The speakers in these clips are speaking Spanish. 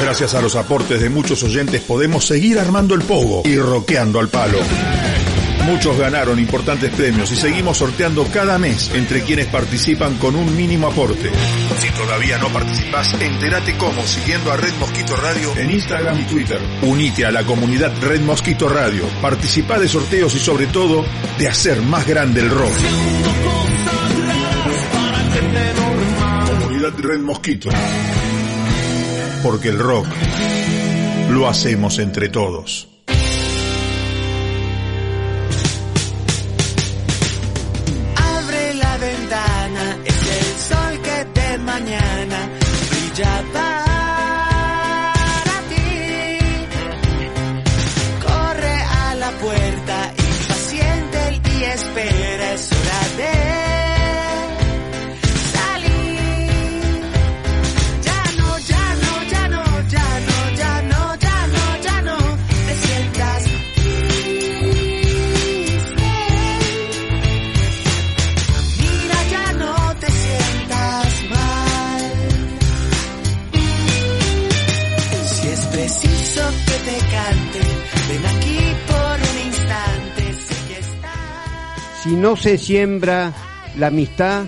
Gracias a los aportes de muchos oyentes podemos seguir armando el pogo y roqueando al palo. Muchos ganaron importantes premios y seguimos sorteando cada mes entre quienes participan con un mínimo aporte. Si todavía no participas, entérate cómo siguiendo a Red Mosquito Radio en Instagram y Twitter. Unite a la comunidad Red Mosquito Radio, participa de sorteos y sobre todo de hacer más grande el rock. Comunidad Red Mosquito. Porque el rock lo hacemos entre todos. Abre la ventana, es el sol que de mañana brilla para ti. Corre a la puerta, impaciente y espera, es hora de Si no se siembra la amistad,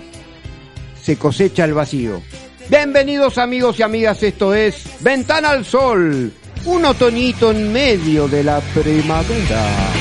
se cosecha el vacío. Bienvenidos amigos y amigas, esto es Ventana al Sol, un otoñito en medio de la primavera.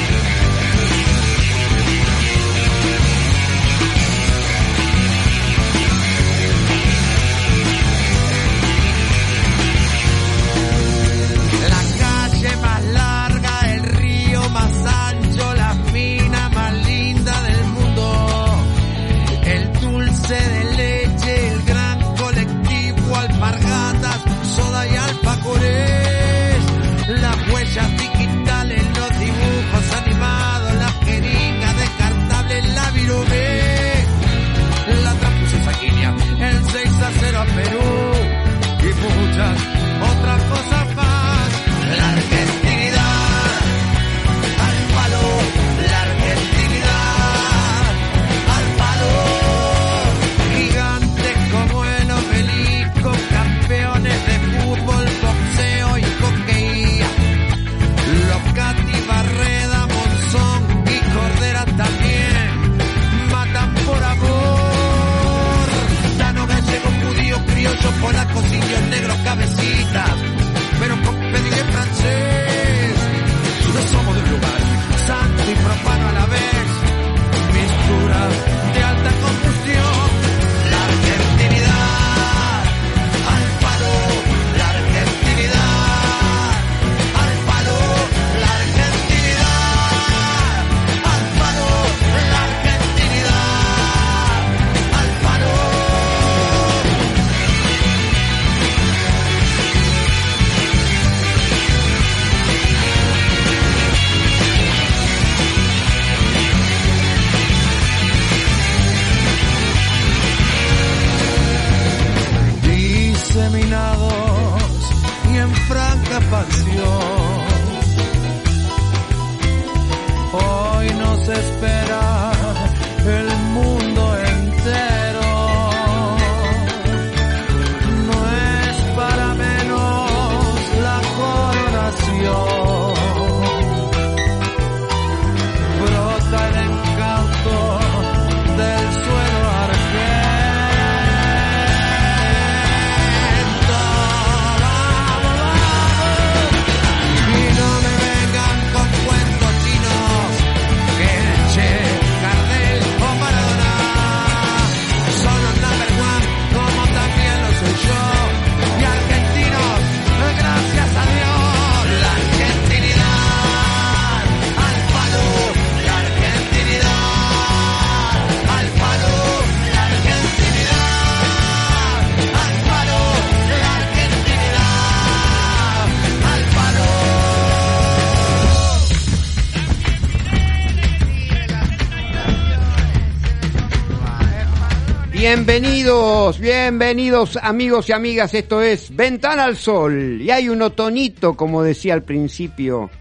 Bienvenidos, bienvenidos amigos y amigas, esto es Ventana al Sol. Y hay un otonito, como decía al principio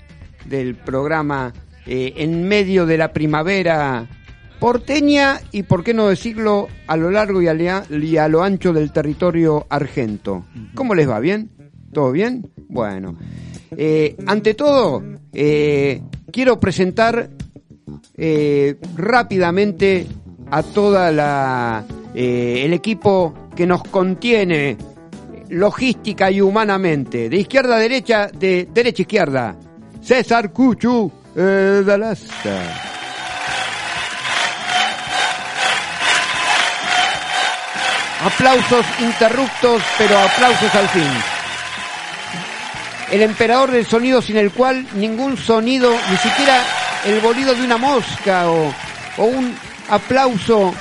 del programa, eh, en medio de la primavera porteña y, por qué no decirlo, a lo largo y a, lea- y a lo ancho del territorio argento. ¿Cómo les va? ¿Bien? ¿Todo bien? Bueno. Eh, ante todo, eh, quiero presentar rápidamente a toda la eh, el equipo que nos contiene logística y humanamente de izquierda a derecha de derecha a izquierda. César Cuchu eh, Dalasta. Aplausos interruptos pero aplausos al fin. El emperador del sonido sin el cual ningún sonido, ni siquiera el bolido de una mosca o, o un aplauso,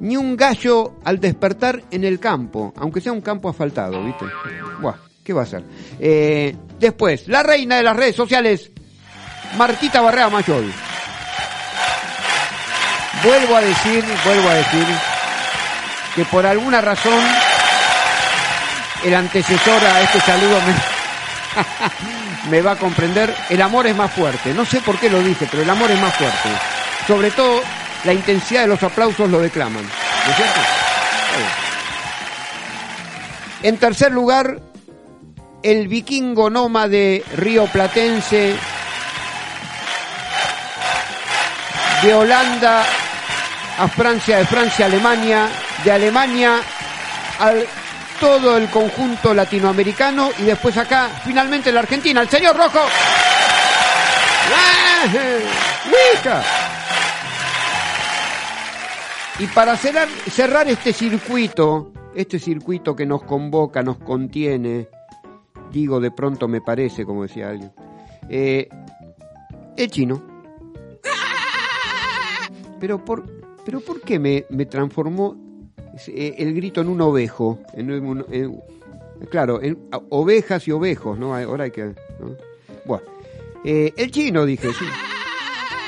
ni un gallo al despertar en el campo, aunque sea un campo asfaltado, ¿viste? Buah, ¿qué va a ser? Eh, después, la reina de las redes sociales, Martita Barrea Mayol. Vuelvo a decir, vuelvo a decir, que por alguna razón el antecesor a este saludo me, me va a comprender. El amor es más fuerte. No sé por qué lo dije, pero el amor es más fuerte. Sobre todo, la intensidad de los aplausos lo declaman. ¿No es cierto? En tercer lugar, el vikingo nómade río platense de Holanda a Francia, de Francia a Alemania, de Alemania al todo el conjunto latinoamericano y después acá, finalmente la Argentina, el señor Rojo. Y para cerrar, este circuito, este circuito que nos convoca, nos contiene, digo de pronto me parece, como decía alguien, eh, el chino. Pero por, pero ¿por qué me, me transformó eh, el grito en un ovejo? En claro, en ovejas y ovejos, ¿no? Ahora hay que... ¿no? Bueno, eh, el chino, dije, sí.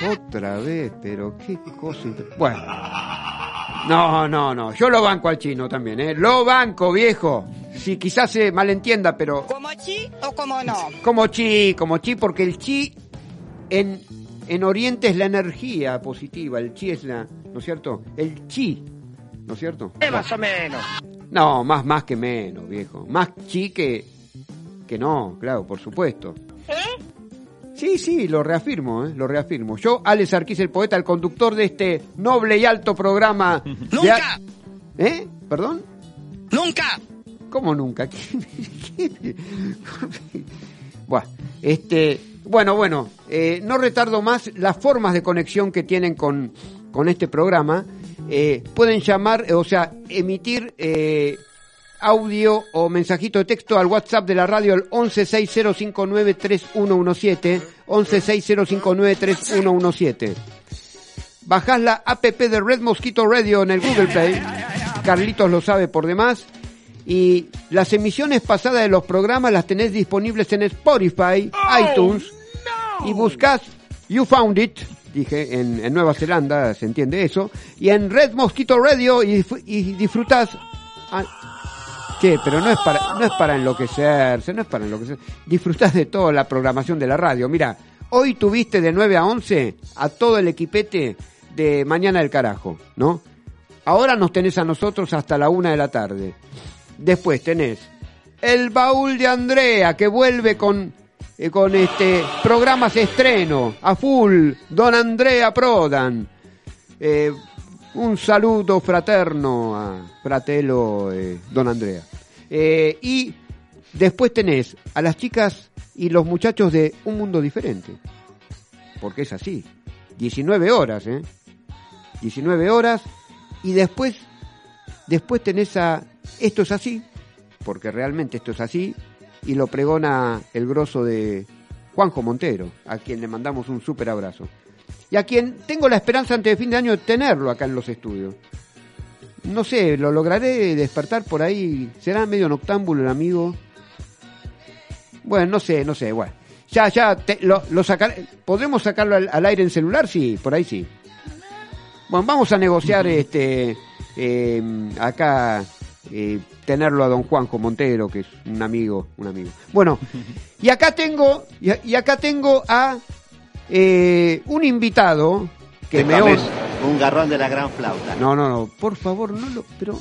Otra vez, pero qué cosa... Bueno. No, no, no. Yo lo banco al chino también, ¿eh? Lo banco, viejo. Si quizás se malentienda, pero... ¿Como chi o como no? Como chi, como chi, porque el chi en, en Oriente es la energía positiva, el chi es la, ¿no es cierto? El chi, ¿no es cierto? más o menos. No, más, más que menos, viejo. Más chi que, que no, claro, por supuesto. ¿Eh? Sí, sí, lo reafirmo, ¿eh? lo reafirmo. Yo, Alex Arquís, el poeta, el conductor de este noble y alto programa. ¡Nunca! ¿Eh? ¿Perdón? ¡Nunca! ¿Cómo nunca? Buah, este, bueno, bueno, eh, no retardo más las formas de conexión que tienen con, con este programa. Eh, pueden llamar, o sea, emitir audio o mensajito de texto al WhatsApp de la radio al 1160593117, 1160593117. Bajás la app de Red Mosquito Radio en el Google Play. Carlitos lo sabe por demás. Y las emisiones pasadas de los programas las tenés disponibles en Spotify, iTunes. Y buscás You Found It, dije, en, en Nueva Zelanda, se entiende eso. Y en Red Mosquito Radio y, y disfrutás. ah, Che, pero no es para, no es para enloquecerse, no es para enloquecerse. Disfrutás de toda la programación de la radio. Mira, hoy tuviste de 9 a 11 a todo el equipete de Mañana del Carajo, ¿no? Ahora nos tenés a nosotros hasta la una de la tarde. Después tenés el baúl de Andrea que vuelve con, eh, con este programas estreno a full. Don Andrea Prodan. Eh, un saludo fraterno a Fratello eh, Don Andrea. Eh, y después tenés a las chicas y los muchachos de Un Mundo Diferente. Porque es así. 19 horas, ¿eh? 19 horas. Y después, después tenés a Esto es así. Porque realmente esto es así. Y lo pregona el grosso de Juanjo Montero, a quien le mandamos un súper abrazo y a quien tengo la esperanza antes de fin de año de tenerlo acá en los estudios. No sé, lo lograré despertar por ahí. ¿Será medio noctámbulo el amigo? Bueno, no sé, no sé, bueno. Ya, ya, te- lo, lo sacar, ¿podremos sacarlo al, al aire en celular? Sí, por ahí sí. Bueno, vamos a negociar este eh, acá eh, tenerlo a don Juanjo Montero, que es un amigo, un amigo. Bueno, y acá tengo, y, y acá tengo a eh, un invitado que me un garrón de la gran flauta. No, no, no, por favor, no lo, pero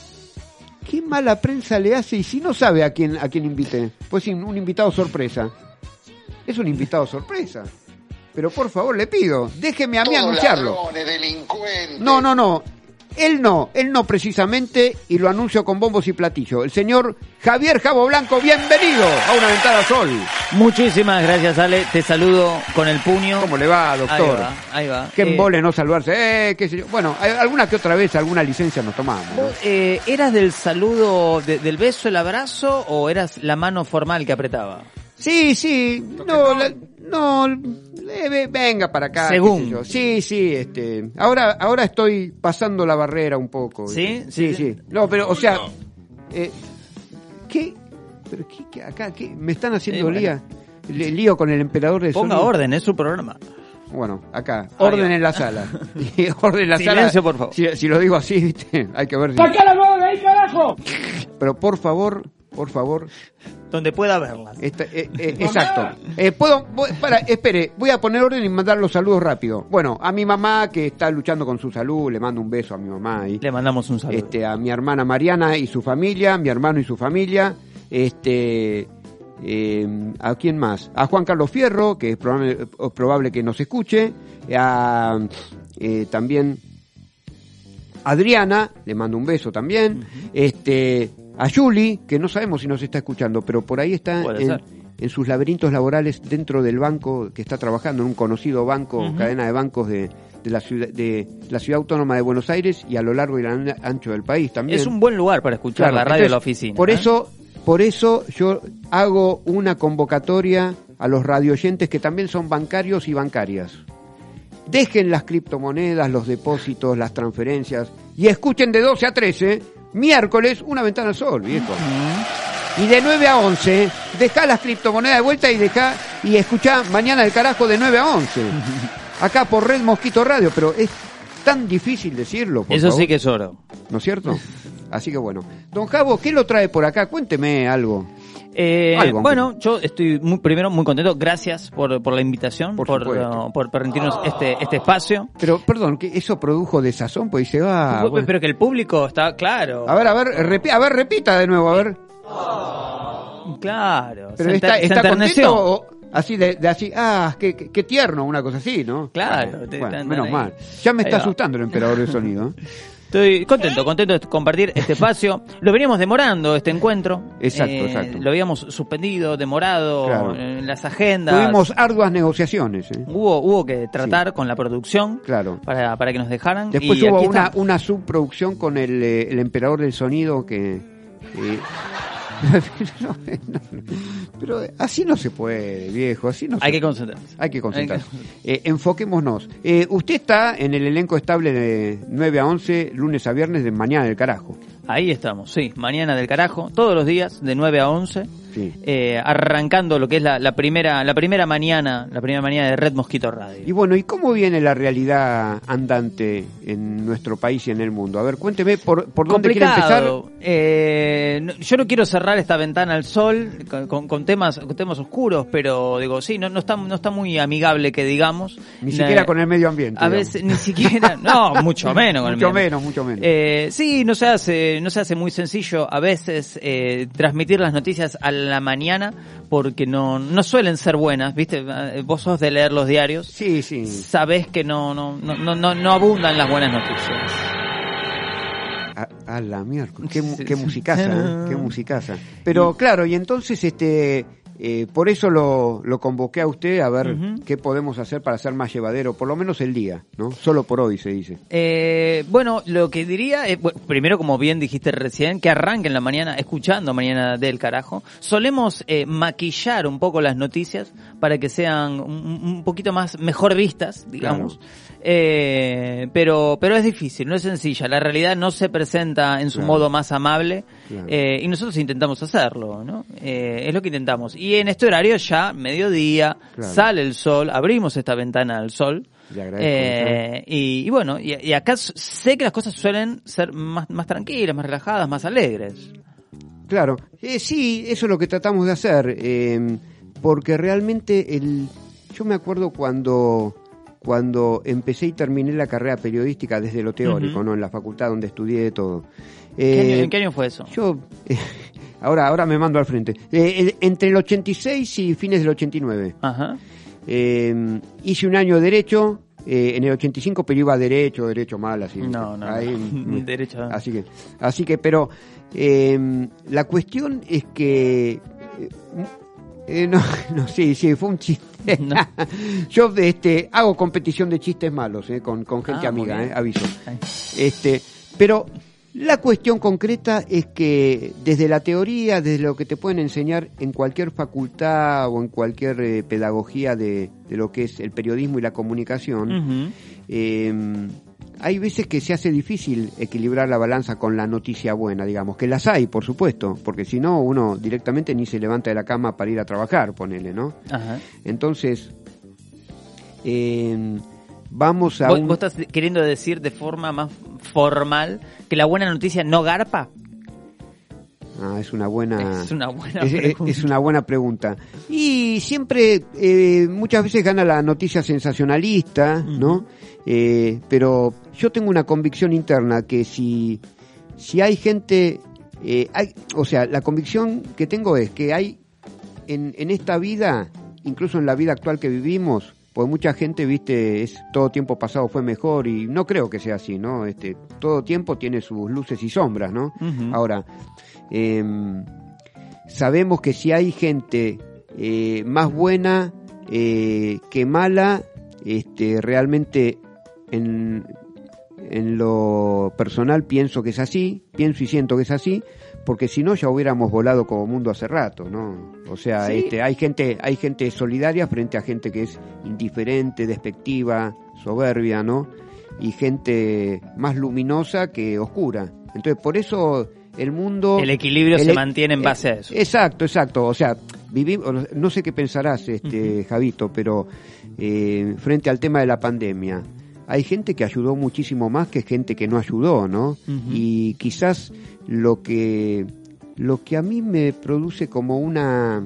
qué mala prensa le hace y si no sabe a quién a quién invite, pues sí, un invitado sorpresa. Es un invitado sorpresa. Pero por favor, le pido, déjeme a mí anunciarlo. No, no, no. Él no, él no precisamente, y lo anuncio con bombos y platillos. El señor Javier Jabo Blanco, bienvenido a una ventana sol. Muchísimas gracias, Ale. Te saludo con el puño. ¿Cómo le va, Ahí doctor? va, ahí va. Qué Eh, embole no salvarse. Eh, qué sé yo. Bueno, hay- alguna que otra vez, alguna licencia nos tomamos. ¿no? ¿Vos, eh, ¿Eras del saludo, de- del beso, el abrazo o eras la mano formal que apretaba? Sí, sí, no, la- no, eh, ve- venga para acá. Según. yo. Sí, sí, este, ahora, ahora estoy pasando la barrera un poco. ¿Sí? Sí, Sí. sí. No, pero, o sea, eh, ¿qué? Pero qué, qué- acá, qué, me están haciendo Sí, lía, le- lío con el emperador de Ponga sonido. orden, es su programa. Bueno, acá, Ahí orden en la sala. Orden en la Silencio, sala. por favor. Si, si lo digo así, viste, hay que ver. si- Pero por favor, por favor, Donde pueda verlas. Esta- eh, eh, exacto. Eh, puedo, voy- para, espere, voy a poner orden y mandar los saludos rápido. Bueno, a mi mamá que está luchando con su salud, le mando un beso a mi mamá ahí. Le mandamos un saludo. Este, a mi hermana Mariana y su familia, mi hermano y su familia, este, eh, a quién más, a Juan Carlos Fierro, que es probable, es probable que nos escuche, a eh, también Adriana, le mando un beso también, este, a Julie, que no sabemos si nos está escuchando, pero por ahí está en, sus laberintos laborales dentro del banco que está trabajando en un conocido banco, cadena de bancos de, de la ciudad de la ciudad autónoma de Buenos Aires y a lo largo y an- ancho del país también. es un buen lugar para escuchar Claro, la radio de la oficina. Por ¿eh? eso, por eso yo hago una convocatoria a los radioyentes que también son bancarios y bancarias. Dejen las criptomonedas, los depósitos, las transferencias y escuchen de 12 a 13, miércoles, una ventana al sol, viejo. Y de 9 a 11, deja las criptomonedas de vuelta y deja y escucha mañana el carajo de 9 a 11. Acá por Red Mosquito Radio, pero es tan difícil decirlo. por Eso favor. sí que es oro. ¿No es cierto? Así que bueno. Don Javo, ¿qué lo trae por acá? Cuénteme algo. Eh, bueno, yo estoy muy, primero muy contento. Gracias por, por la invitación, Por por, uh, por permitirnos este, este espacio. Pero, perdón, que eso produjo desazón, pues dice, ah, Pero que el público está claro. A ver, a ver, repi- a ver, repita de nuevo, a ver. Claro. Pero se está, se está contento o así de, de así, ah, qué, qué- qué tierno, una cosa así, ¿no? Claro, te- Bueno, están menos ahí. mal. Ya me está va. asustando el emperador del sonido. ¿eh? Estoy contento, contento de compartir este espacio. Lo veníamos demorando, este encuentro. Exacto, Eh, exacto. Lo habíamos suspendido, demorado Claro. en las agendas. Tuvimos arduas negociaciones, ¿eh? Hubo, hubo que tratar con la producción Claro. para, para que nos dejaran. Después y hubo una, estamos. una subproducción con el, eh, el emperador del sonido que... eh, no, no, pero así no se puede, viejo, así no Hay se que concentrarse. Hay que concentrarse. Hay Eh, enfoquémonos. Eh, usted está en el elenco estable de 9 a 11, lunes a viernes de Mañana del Carajo. Ahí estamos, sí. Mañana del carajo, todos los días, de 9 a 11. Sí. eh, arrancando lo que es la, la primera la primera mañana la primera mañana de Red Mosquito Radio. Y bueno, ¿y cómo viene la realidad andante en nuestro país y en el mundo? A ver, cuénteme por, por dónde quiere empezar. Eh, no- yo no quiero cerrar esta ventana al sol con, temas con temas oscuros, pero digo, sí, no, no está no está muy amigable que digamos. Ni siquiera Eh, con el medio ambiente. A digamos. veces ni siquiera, no, mucho menos con el Mucho medio. menos, mucho menos. Eh, sí, no se hace, no se hace muy sencillo a veces eh, transmitir las noticias la mañana porque no, no suelen ser buenas, ¿viste? Eh, Vos sos de leer los diarios. Sí, sí. Sabés que no, no, no, no, abundan las buenas noticias. A, a la mierda, qué, Sí, qué sí. musicaza, ¿eh? qué musicaza. Pero claro, y entonces este eh, por eso lo, lo convoqué a usted a ver qué podemos hacer para hacer más llevadero, por lo menos el día, ¿no? Solo por hoy se dice. Eh, bueno, lo que diría, es, bueno, primero como bien dijiste recién, que arranquen la mañana escuchando Mañana del Carajo. Solemos eh, maquillar un poco las noticias para que sean un, un poquito más mejor vistas, digamos. Eh, pero, pero es difícil, no es sencilla. La realidad no se presenta en su Claro. modo más amable Claro. eh, y nosotros intentamos hacerlo, ¿no? Eh, es lo que intentamos. Y en este horario ya, mediodía, Claro. sale el sol, abrimos esta ventana al sol. Eh, y, y bueno, y, y acá sé que las cosas suelen ser más, más tranquilas, más relajadas, más alegres. Claro, Eh, sí, eso es lo que tratamos de hacer, eh, porque realmente el, yo me acuerdo cuando, cuando empecé y terminé la carrera periodística desde lo teórico. ¿no? En la facultad donde estudié todo. ¿Qué Eh, año- ¿En qué año fue eso? Yo, ahora, ahora me mando al frente. Eh, entre el 86 y fines del 89. Ajá. Eh, hice un año de Derecho, eh, en el 85, pero iba a Derecho, Derecho mal, así. No, no, Ahí, no. Derecho. Así que, así que, pero la cuestión es que... eh, no, no, sí, sí, fue un chiste. No. Yo este, hago competición de chistes malos eh, con, con gente Ah, amiga, eh, aviso. Este, pero la cuestión concreta es que desde la teoría, desde lo que te pueden enseñar en cualquier facultad o en cualquier eh, pedagogía de, de lo que es el periodismo y la comunicación, eh, hay veces que se hace difícil equilibrar la balanza con la noticia buena, digamos, que las hay, por supuesto, porque si no, uno directamente ni se levanta de la cama para ir a trabajar, ponele, ¿no? Ajá. Entonces, eh, vamos a... ¿Vos, un- vos estás queriendo decir de forma más formal que la buena noticia no garpa? Ah, es una buena... Es una buena Es, pregunta. es una buena pregunta. Y siempre, eh, muchas veces gana la noticia sensacionalista, ¿no? Eh, pero yo tengo una convicción interna que si, si hay gente, eh, hay, o sea, la convicción que tengo es que hay en, en esta vida, incluso en la vida actual que vivimos, pues mucha gente, viste, es todo tiempo pasado fue mejor y no creo que sea así, ¿no? Este, todo tiempo tiene sus luces y sombras, ¿no? Ahora, em, sabemos que si hay gente eh, más buena eh, que mala, este, realmente en, en lo personal pienso que es así, pienso y siento que es así, porque si no ya hubiéramos volado como mundo hace rato, ¿no? O sea, Sí. este, hay gente, hay gente solidaria frente a gente que es indiferente, despectiva, soberbia, ¿no? Y gente más luminosa que oscura. Entonces, por eso el mundo El equilibrio el se e- mantiene en base a eh, eso. Exacto, exacto. O sea, vivimos, no sé qué pensarás, este, Javito, pero eh, frente al tema de la pandemia, hay gente que ayudó muchísimo más que gente que no ayudó, ¿no? Y quizás lo que lo que a mí me produce como una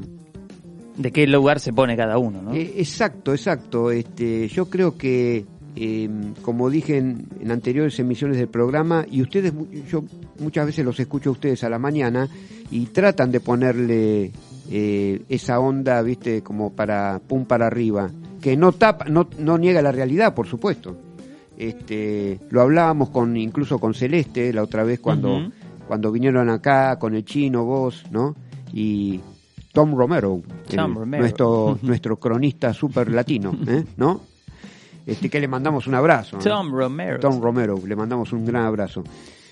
De qué lugar se pone cada uno, ¿no? eh, exacto, exacto. Este, yo creo que, eh, como dije en, en anteriores emisiones del programa, y ustedes, yo muchas veces los escucho a ustedes a la mañana y tratan de ponerle eh, esa onda, viste, como para pum para arriba, que no tapa, no, no niega la realidad, por supuesto. Este, lo hablábamos con, incluso con Celeste la otra vez cuando, cuando vinieron acá con el chino, vos, ¿no? Y Tom Romero, Tom el- Romero. nuestro nuestro cronista super latino, ¿eh? ¿no? Este que le mandamos un abrazo. ¿no? Tom Romero. Tom Romero, le mandamos un gran abrazo.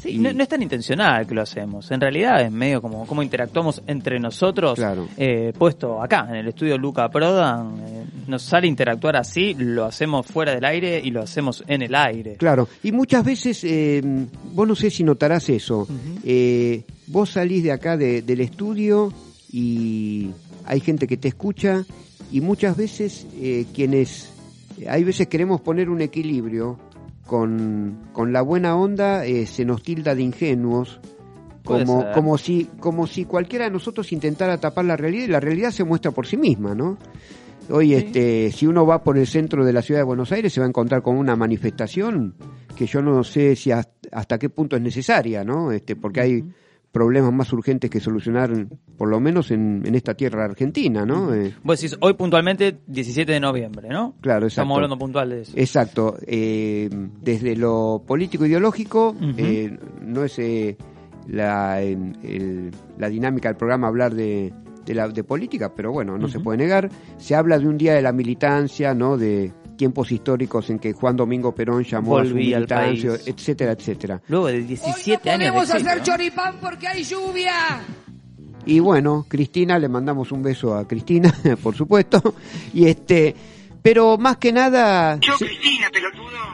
Sí, Y- no, no es tan intencional que lo hacemos. En realidad es medio como, como interactuamos entre nosotros. Claro. eh, puesto acá, en el estudio Luca Prodan. eh, nos sale interactuar así, lo hacemos fuera del aire y lo hacemos en el aire. Claro, y muchas veces, eh, vos no sé si notarás eso, vos salís de acá de- del estudio y hay gente que te escucha y muchas veces quienes, hay veces queremos poner un equilibrio con, con la buena onda, eh, se nos tilda de ingenuos, como, como, si, como si cualquiera de nosotros intentara tapar la realidad y la realidad se muestra por sí misma, ¿no? Hoy, este, si uno va por el centro de la ciudad de Buenos Aires, se va a encontrar con una manifestación que yo no sé si hasta, hasta qué punto es necesaria, ¿no? Este, porque hay problemas más urgentes que solucionar, por lo menos en, en esta tierra argentina, ¿no? Eh, Vos decís, hoy puntualmente 17 de noviembre, ¿no? Claro, exacto. Estamos hablando puntual de eso. Exacto. eh, desde lo político ideológico, Ujú. eh, no es eh, la, el- la dinámica del programa hablar de, de, la, de política, pero bueno, no se puede negar. Se habla de un día de la militancia, ¿no? De tiempos históricos en que Juan Domingo Perón llamó a su Volví al militancia, país. etcétera, etcétera. Luego de 17 años de podemos exilio, hacer ¿no? choripán porque hay lluvia. Y bueno, Cristina, le mandamos un beso a Cristina, por supuesto. Y este, pero más que nada. Yo, Cristina, pelotudo.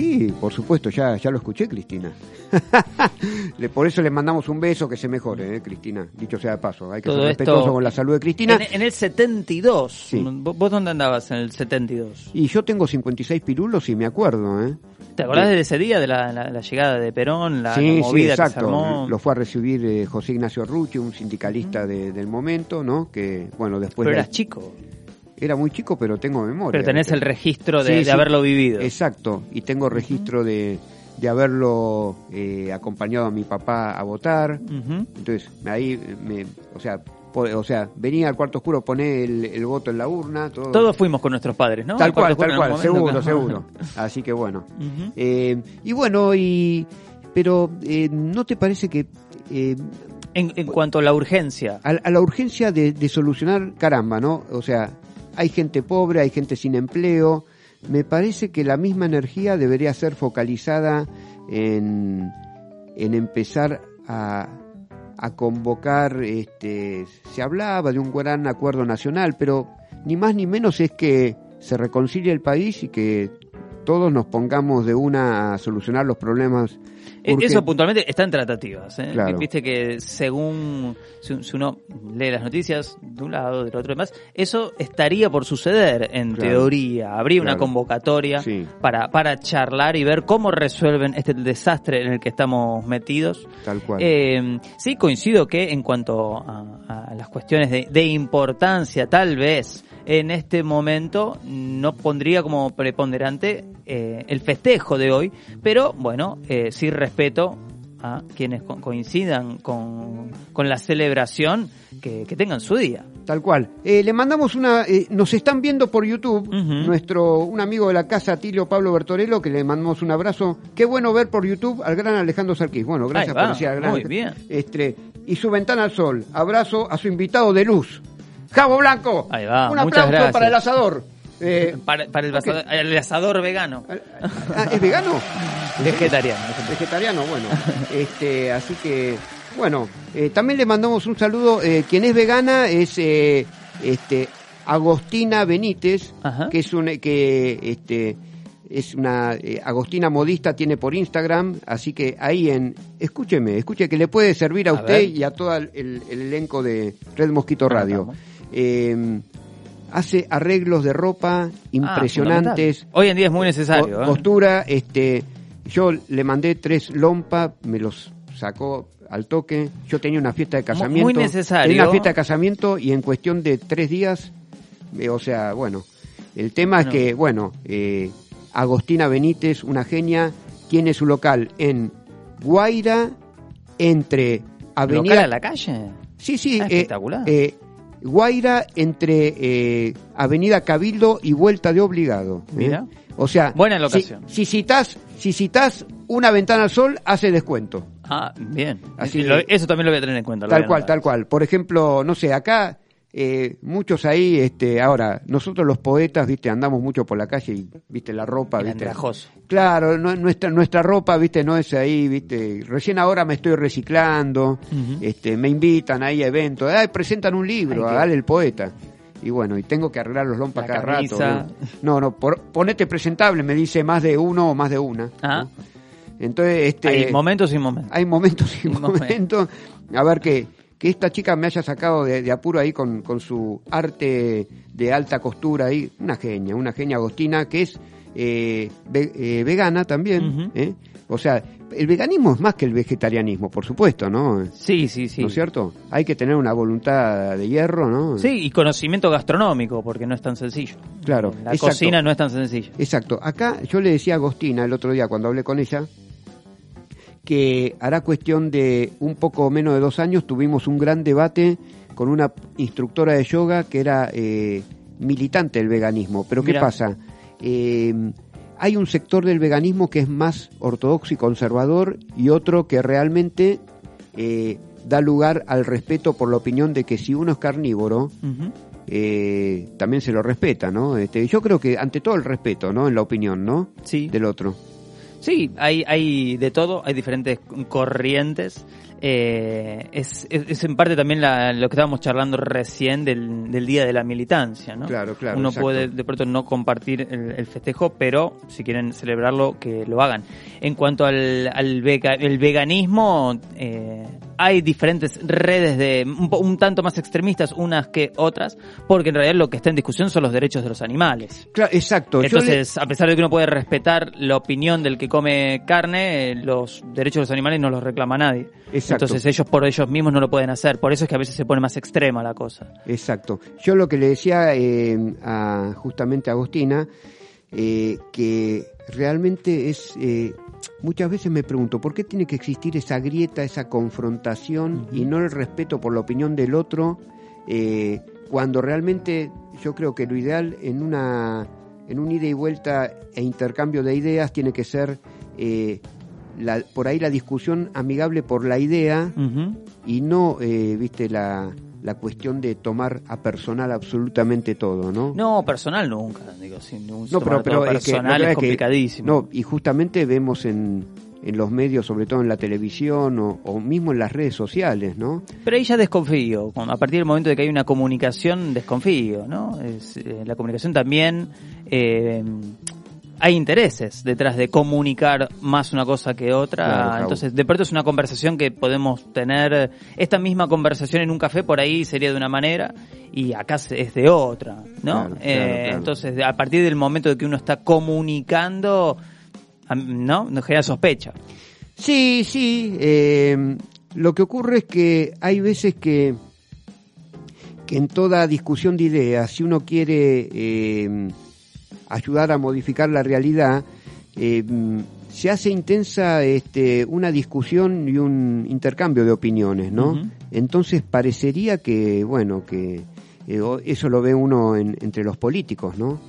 Sí, por supuesto, ya, ya lo escuché, Cristina. Le- por eso le mandamos un beso que se mejore, eh, Cristina. Dicho sea de paso, hay que Todo ser esto- respetuoso con la salud de Cristina. En, en el 72. Sí. ¿Vos dónde andabas en el 72? Y yo tengo 56 pirulos y me acuerdo, ¿eh? ¿Te acordás de ese día, de la, la- la llegada de Perón, la, sí, la sí, movida que se exacto. armó? Lo fue a recibir eh, José Ignacio Rucci, un sindicalista de- del momento, ¿no? Que, bueno, después... Pero de- eras chico. Era muy chico, pero tengo memoria. Pero tenés el registro de, Sí, de sí. haberlo vivido. Exacto, y tengo registro de, de haberlo eh, acompañado a mi papá a votar. Entonces, ahí, me, o sea, o sea, venía al cuarto oscuro, poné el, el voto en la urna, todo. Todos fuimos con nuestros padres, ¿no? tal Al cual, tal cual, seguro, seguro. Así que bueno. Eh, y bueno, y pero eh, ¿no te parece que eh, En, en cuanto a la urgencia, a, a la urgencia de, de solucionar, caramba, ¿no? O sea, hay gente pobre, hay gente sin empleo. Me parece que la misma energía debería ser focalizada en, en empezar a, a convocar, este, se hablaba de un gran acuerdo nacional, pero ni más ni menos es que se reconcilie el país y que todos nos pongamos de una a solucionar los problemas. Eh, urgentes. Eso puntualmente está en tratativas. ¿eh? Claro. Viste que según si, uno lee las noticias de un lado, del otro demás, eso estaría por suceder en Claro. teoría. Habría una Claro. convocatoria Sí. para, para charlar y ver cómo resuelven este desastre en el que estamos metidos. Tal cual. Eh, sí, coincido que en cuanto a, a las cuestiones de, de importancia, tal vez en este momento no pondría como preponderante eh, el festejo de hoy, pero bueno, eh, sí respeto a quienes co- coincidan con, con la celebración que, que tengan su día. Tal cual. Eh, le mandamos una. eh, nos están viendo por YouTube. Nuestro un amigo de la casa, Tilio Pablo Bertorello, que le mandamos un abrazo. Qué bueno ver por YouTube al gran Alejandro Sarquís. Bueno, gracias por decir al gran. muy bien. Este, y su ventana al sol. Abrazo a su invitado de luz. Javo Blanco. Ahí va, Un muchas aplauso gracias. para el asador. Eh, Para, para el, asador, el asador vegano. ah, ¿Es vegano? Vegetariano. Vegetariano, bueno. Este, así que, bueno, eh, también le mandamos un saludo. eh, quien es vegana es eh, este Agostina Benítez, Ajá. que es un que este es una eh, Agostina modista tiene por Instagram, así que ahí en escúcheme, escuche que le puede servir a, A usted ver. y a todo el, el elenco de Red Mosquito Ah, Radio. Eh, hace arreglos de ropa impresionantes. Ah, fundamental. Hoy en día es muy necesario. ¿eh? Costura, este, yo le mandé tres lompa, me los sacó al toque. Yo tenía una fiesta de casamiento. muy necesario. Tenía una fiesta de casamiento y en cuestión de tres días, eh, o sea, bueno, el tema es que, bueno, eh, Agostina Benítez, una genia, tiene su local en Guaira, entre Avenida... ¿Local a la calle? Sí, sí. Ah, espectacular. Guaira entre eh, Avenida Cabildo y Vuelta de Obligado. ¿eh? Mira. O sea, Buena si- locación. Si, citas, si citas una ventana al sol, hace descuento. Ah, bien. Así Lo- eso también lo voy a tener en cuenta. Tal cual, tal cual. Por ejemplo, no sé, acá eh, muchos ahí, este, ahora, nosotros los poetas, viste, andamos mucho por la calle y, viste, la ropa, El viste. Claro, no- nuestra, nuestra ropa, viste, no es ahí, viste. Recién ahora me estoy reciclando, este, me invitan ahí a eventos, ay, presentan un libro, dale el poeta. Y bueno, y tengo que arreglar los lompas cada rato. ¿no? No, no, por- ponete presentable, me dice más de uno o más de una. Ah. ¿no? Entonces, este. Hay momentos y momentos. Hay momentos y Momentos. momentos. A ver que, que esta chica me haya sacado de, de apuro ahí con, con su arte de alta costura ahí. Una genia, una genia Agostina que es eh, ve- eh, vegana también. ¿eh? O sea, el veganismo es más que el vegetarianismo, por supuesto, ¿no? Sí, sí, sí. ¿No es cierto? Hay que tener una voluntad de hierro, ¿no? Sí, y conocimiento gastronómico, porque no es tan sencillo. Claro, La exacto. cocina no es tan sencilla. Exacto. Acá yo le decía a Agostina el otro día cuando hablé con ella que hará cuestión de un poco menos de dos años tuvimos un gran debate con una instructora de yoga que era eh, militante del veganismo. Pero ¿qué pasa? Eh, hay un sector del veganismo que es más ortodoxo y conservador y otro que realmente eh, da lugar al respeto por la opinión de que si uno es carnívoro, eh, también se lo respeta, ¿no? Este, yo creo que ante todo el respeto, ¿no? En la opinión, ¿no? Sí. Del otro. Sí, hay, hay de todo, hay diferentes corrientes. Eh, es, es, es en parte también la- lo que estábamos charlando recién del, del día de la militancia, ¿no? Claro, claro, Uno exacto. puede de pronto no compartir el, el festejo, pero si quieren celebrarlo, que lo hagan. En cuanto al, al vega- el veganismo, eh, hay diferentes redes de un, un tanto más extremistas unas que otras, porque en realidad lo que está en discusión son los derechos de los animales. Claro, exacto. Le- Entonces, a pesar de que uno puede respetar la opinión del que come carne, eh, los derechos de los animales no los reclama nadie. Exacto. Entonces ellos por ellos mismos no lo pueden hacer. Por eso es que a veces se pone más extrema la cosa. Exacto. Yo lo que le decía eh, a, justamente a Agostina, eh, que realmente es, eh, muchas veces me pregunto, ¿por qué tiene que existir esa grieta, esa confrontación y no el respeto por la opinión del otro, eh, cuando realmente yo creo que lo ideal en una en un ida y vuelta e intercambio de ideas tiene que ser eh, la- por ahí la discusión amigable por la idea y no, eh, viste, la, la cuestión de tomar a personal absolutamente todo, ¿no? No, personal nunca. Digo, sin No, pero, pero es que, personal es que- complicadísimo. no, y justamente vemos en, en los medios, sobre todo en la televisión o, o mismo en las redes sociales, ¿no? Pero ahí ya desconfío. A partir del momento de que hay una comunicación, desconfío, ¿no? Es, eh, la comunicación también eh, hay intereses detrás de comunicar más una cosa que otra. Claro. Entonces, de pronto es una conversación que podemos tener. Esta misma conversación en un café por ahí sería de una manera y acá es de otra, ¿no? Claro, Eh, claro. Entonces, a partir del momento de que uno está comunicando, ¿no? Nos genera sospecha. Sí, sí. eh, lo que ocurre es que hay veces que, que en toda discusión de ideas, si uno quiere eh, ayudar a modificar la realidad, eh, se hace intensa este, una discusión y un intercambio de opiniones, ¿no? Entonces parecería que, bueno, que eh, eso lo ve uno en- entre los políticos, ¿no?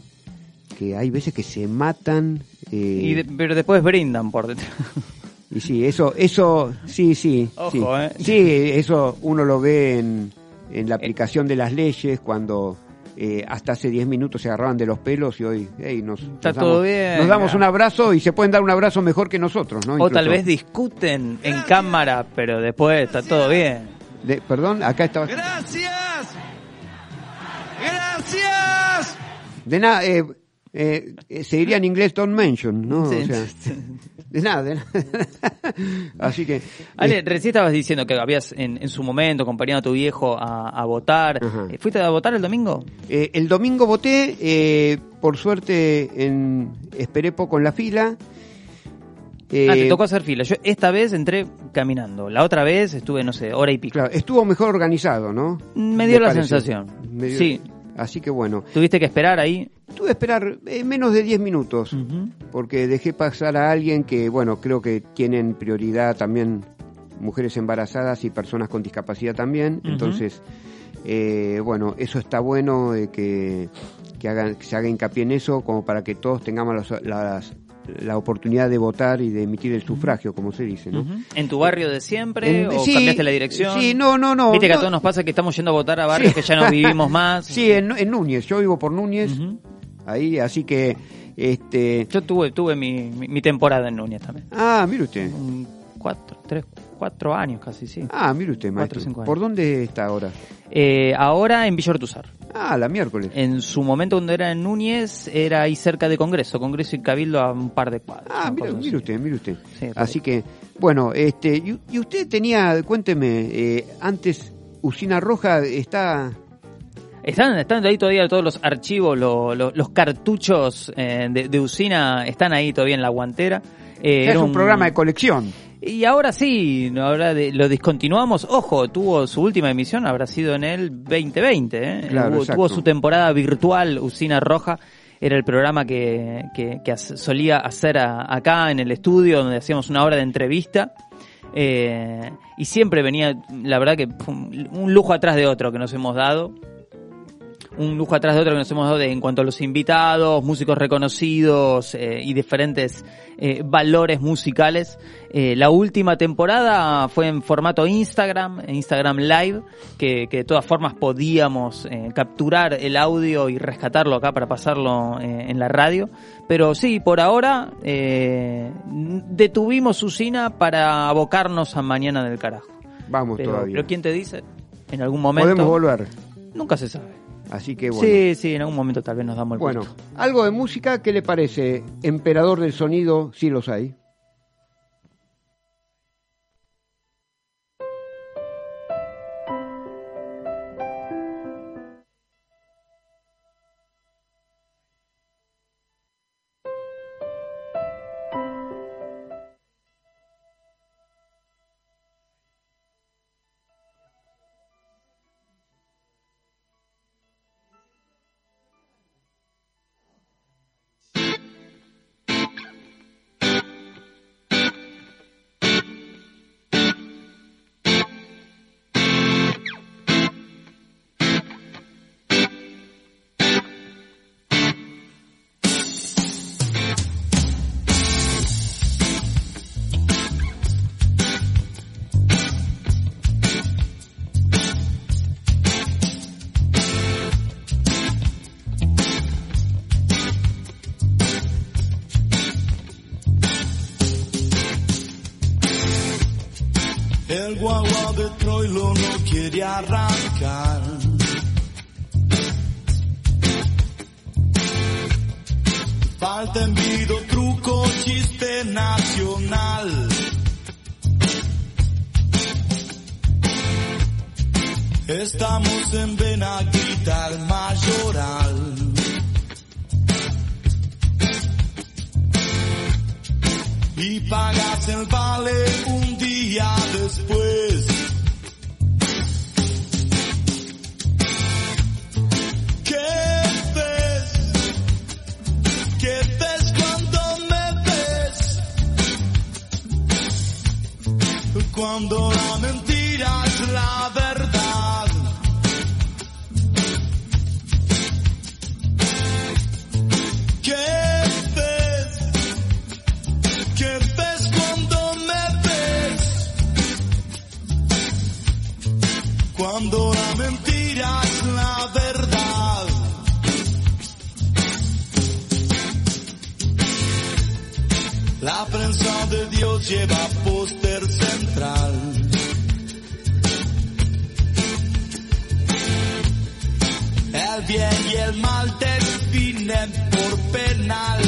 Que hay veces que se matan. eh, Y de- pero después brindan por detrás. y sí, eso, eso, sí, sí. Ojo, sí. eh. Sí, eso uno lo ve en, en la aplicación de las leyes cuando eh, hasta hace 10 minutos se agarraban de los pelos y hoy, hey, nos, Está nos todo damos, bien, nos damos ya. un abrazo y se pueden dar un abrazo mejor que nosotros, ¿no? O tal vez discuten en cámara, pero después está todo bien. De- perdón, acá estaba. Gracias. Gracias. De nada, eh, eh, eh, se diría en inglés don't mention, ¿no? Sí. O sea, de nada, de nada. Así que. Ale, eh, recién estabas diciendo que habías en, en su momento acompañado a tu viejo a, a votar. Ajá. Eh, ¿Fuiste a votar el domingo? Eh, el domingo voté, eh, por suerte en, esperé poco en la fila. Eh, ah, te tocó hacer fila. Yo esta vez entré caminando. La otra vez estuve, no sé, hora y pico. claro, estuvo mejor organizado, ¿no? Me dio la parece. sensación. Me dio- Sí. Así que bueno, Tuviste que esperar ahí. tuve que esperar eh, menos de 10 minutos, porque dejé pasar a alguien que, bueno, creo que tienen prioridad también mujeres embarazadas y personas con discapacidad también. Entonces, eh, bueno, eso está bueno eh, que, que, hagan, que se haga hincapié en eso, como para que todos tengamos las- las- la oportunidad de votar y de emitir el sufragio, como se dice, ¿no? ¿En tu barrio de siempre? En- ¿O sí, cambiaste la dirección? Sí, no, no, no. Viste que a no. todos nos pasa que estamos yendo a votar a barrios Sí. que ya no vivimos más. Sí, en, en Núñez. Yo vivo por Núñez. Ujú. Ahí, así que, este... Yo tuve, tuve mi, mi, mi temporada en Núñez también. Ah, mire usted. Un Cuatro, tres, cuatro años casi, sí. Ah, mire usted, Cuatro, maestro. cinco años. ¿Por dónde está ahora? Eh, ahora en Villa Ortuzar. Ah, la miércoles. En su momento cuando era en Núñez era ahí cerca de Congreso, Congreso y Cabildo a un par de cuadras. Ah, mire, usted, mire usted. Sí, Así que, bueno, este, y, y usted tenía, cuénteme, eh, antes Usina Roja está... Están, están ahí todavía todos los archivos, lo- lo- los cartuchos eh, de, de usina están ahí todavía en la guantera. Eh, es un, programa de colección. Y ahora sí, ahora de- lo discontinuamos. Ojo, tuvo su última emisión, habrá sido en el 2020. ¿eh? Claro, Hubo- tuvo su temporada virtual, Usina Roja. Era el programa que, que, que solía hacer a- acá en el estudio, donde hacíamos una hora de entrevista. Eh, y siempre venía, la verdad que un lujo atrás de otro que nos hemos dado. Un lujo atrás de otro que nos hemos dado de, en cuanto a los invitados, músicos reconocidos eh, y diferentes eh, valores musicales. Eh, la última temporada fue en formato Instagram, Instagram Live, que, que de todas formas podíamos capturar el audio y rescatarlo acá para pasarlo en la radio. Pero sí, por ahora detuvimos Usina para abocarnos a Mañana del Carajo. Vamos Pero, todavía. pero ¿quién te dice? En algún momento. Podemos volver. Nunca se sabe. Así que bueno. Sí, sí, en algún momento tal vez nos damos el Bueno, gusto. algo de música, ¿qué le parece? Emperador del sonido, sí los hay. Guagua de Troilo no quiere arrancar. Falta envido, truco, chiste nacional. Estamos en Benaguita, el mayoral. Y pagas el vale un día después. ¿Qué ves? ¿Qué ves cuando me ves? Cuando la mentira es la verdad. La prensa de Dios lleva póster central. El bien y el mal definen por penal.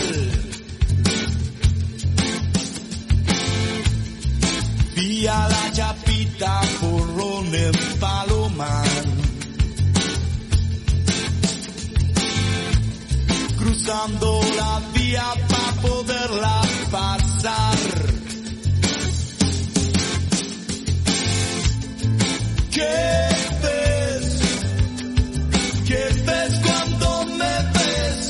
Vía la chapita, porrón en Palomar. Cruzando la vía para poderla ¿Qué ves? ¿Qué ves cuando me ves?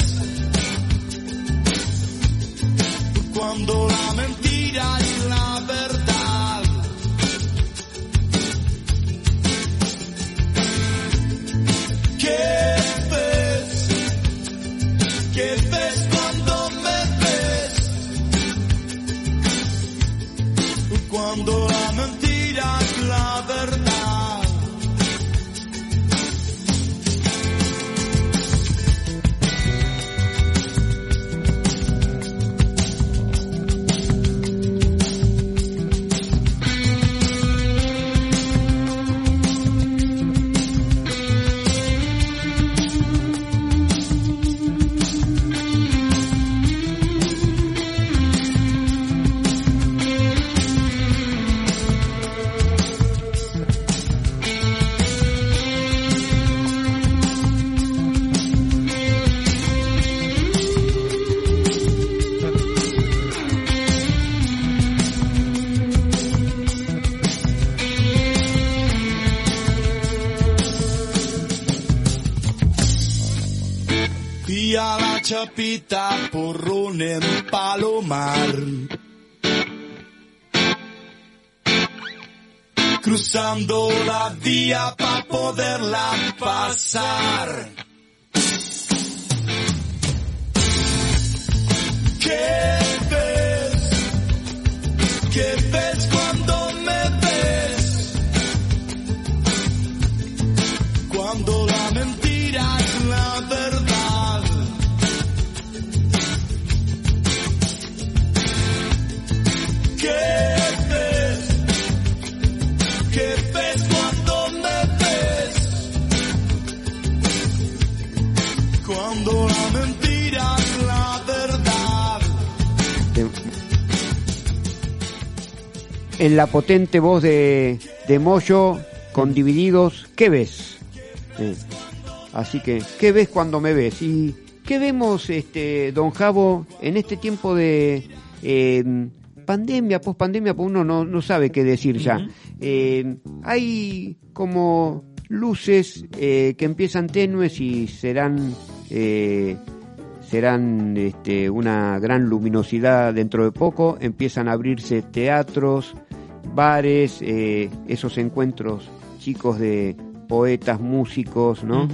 Cuando la La vía para poderla pasar. En la potente voz de, de Moyo, con divididos, ¿qué ves? Eh, Así que, ¿qué ves cuando me ves? ¿Y qué vemos, este, don Javo, en este tiempo de eh, pandemia, pospandemia? Pues uno no, no sabe qué decir ya. Eh, hay como luces eh, que empiezan tenues y serán eh, serán este, una gran luminosidad dentro de poco. Empiezan a abrirse teatros, bares, eh, esos encuentros chicos de poetas, músicos, ¿no?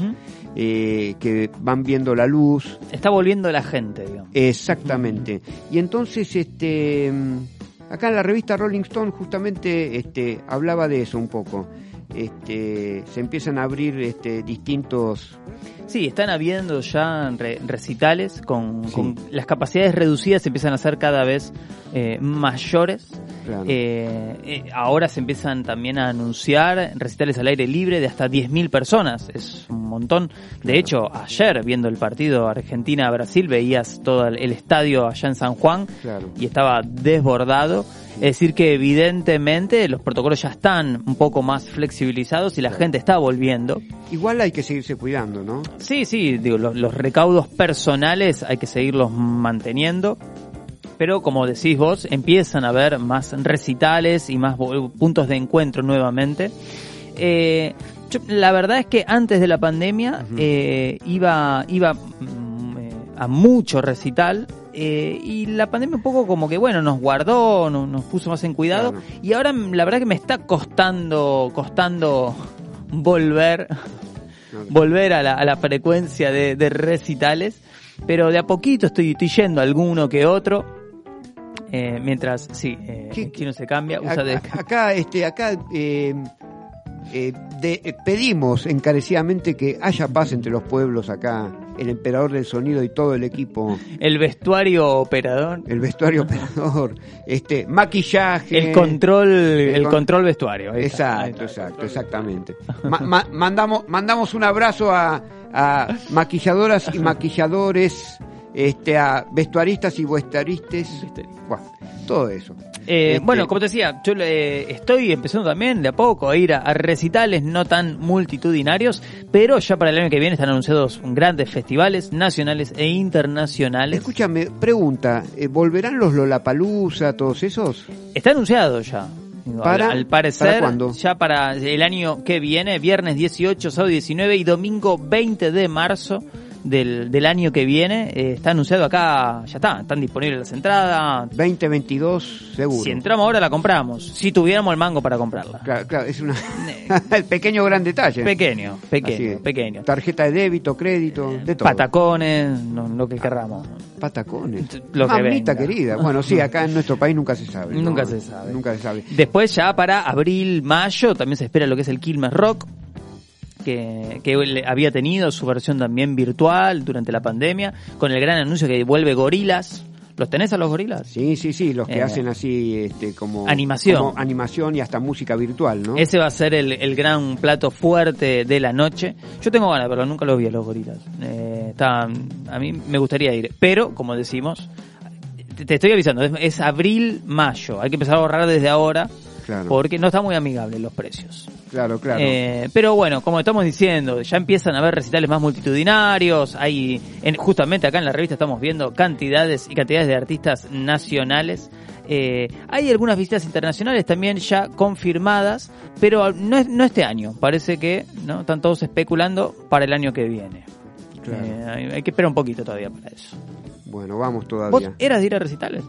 Eh, que van viendo la luz. Está volviendo la gente, digamos. Exactamente. Y entonces, este, mm, acá en la revista Rolling Stone justamente este, hablaba de eso un poco. Este, se empiezan a abrir este, distintos Sí, están habiendo ya re- recitales con, Sí. con las capacidades reducidas se empiezan a hacer cada vez eh, mayores. Claro. Eh, eh, ahora se empiezan también a anunciar recitales al aire libre de hasta 10.000 personas. Es un montón. De hecho, ayer viendo el partido Argentina-Brasil veías todo el, el estadio allá en San Juan Claro. y estaba desbordado. Es decir que evidentemente los protocolos ya están un poco más flexibilizados y la gente está volviendo. Igual hay que seguirse cuidando, ¿no? Sí, sí, digo, los, los recaudos personales hay que seguirlos manteniendo. Pero como decís vos, empiezan a haber más recitales y más puntos de encuentro nuevamente. Eh, yo- la verdad es que antes de la pandemia eh, iba, iba mm, eh, a mucho recital eh, y la pandemia un poco como que bueno nos guardó, no- nos puso más en cuidado Claro. y ahora mm, la verdad que me está costando, costando volver volver a la, a la frecuencia de, de recitales, pero de a poquito estoy, estoy yendo a alguno que otro. Eh, mientras, sí, eh, ¿Qué- Kino se cambia, usa de... Acá, acá, este, acá eh, eh, de- eh, pedimos encarecidamente que haya paz entre los pueblos acá, el emperador del sonido y todo el equipo, El vestuario operador, el vestuario operador, este, maquillaje, el control, el con- control vestuario. ahí está, ahí Exacto, está. exacto, exactamente. Ma- ma- mandamos, mandamos un abrazo a, a maquilladoras y maquilladores, este, a vestuaristas y vestuaristas, bueno, todo eso. Eh, Este, Bueno, como te decía, yo eh, estoy empezando también de a poco a ir a, a recitales no tan multitudinarios, pero ya para el año que viene están anunciados grandes festivales nacionales e internacionales. Escúchame, pregunta, ¿eh, ¿volverán los Lollapalooza, todos esos? Está anunciado ya. ¿Para? al, al parecer, ¿Para ya para el año que viene, viernes 18, sábado 19 y domingo 20 de marzo del, del año que viene, eh, está anunciado acá, ya está, están disponibles las entradas. 2022, seguro. Si entramos ahora la compramos, si tuviéramos el mango para comprarla. Claro, claro, es una... el pequeño gran detalle. Pequeño, pequeño, pequeño. Tarjeta de débito, crédito, de todo. Patacones, no, lo que querramos. Patacones. Lo que Mamita venga. querida. Bueno, sí, acá en nuestro país nunca se sabe. ¿no? Nunca se sabe. Nunca se sabe. Después ya para abril, mayo también se espera lo que es el Quilmes Rock, que, había tenido su versión también virtual durante la pandemia, con el gran anuncio que vuelve Gorilas. ¿Los tenés a los Gorilas? Sí, sí, sí, los que Eh, hacen así este, como... Animación. como animación y hasta música virtual, ¿no? Ese va a ser el, el gran plato fuerte de la noche. Yo tengo ganas, pero nunca los vi a los gorilas. Eh, está- a mí me gustaría ir. Pero, como decimos, te, te estoy avisando, es, es abril, mayo. Hay que empezar a ahorrar desde ahora Claro, porque no está muy amigable los precios. Claro, claro. Eh, pero bueno, como estamos diciendo, ya empiezan a haber recitales más multitudinarios. Hay, en, justamente acá en la revista estamos viendo cantidades y cantidades de artistas nacionales. Eh, hay algunas visitas internacionales también ya confirmadas, pero no, es- no este año. Parece que no están todos especulando para el año que viene. Claro. Eh, hay, hay que esperar un poquito todavía para eso. Bueno, vamos ¿Vos todavía. eras de ir a recitales?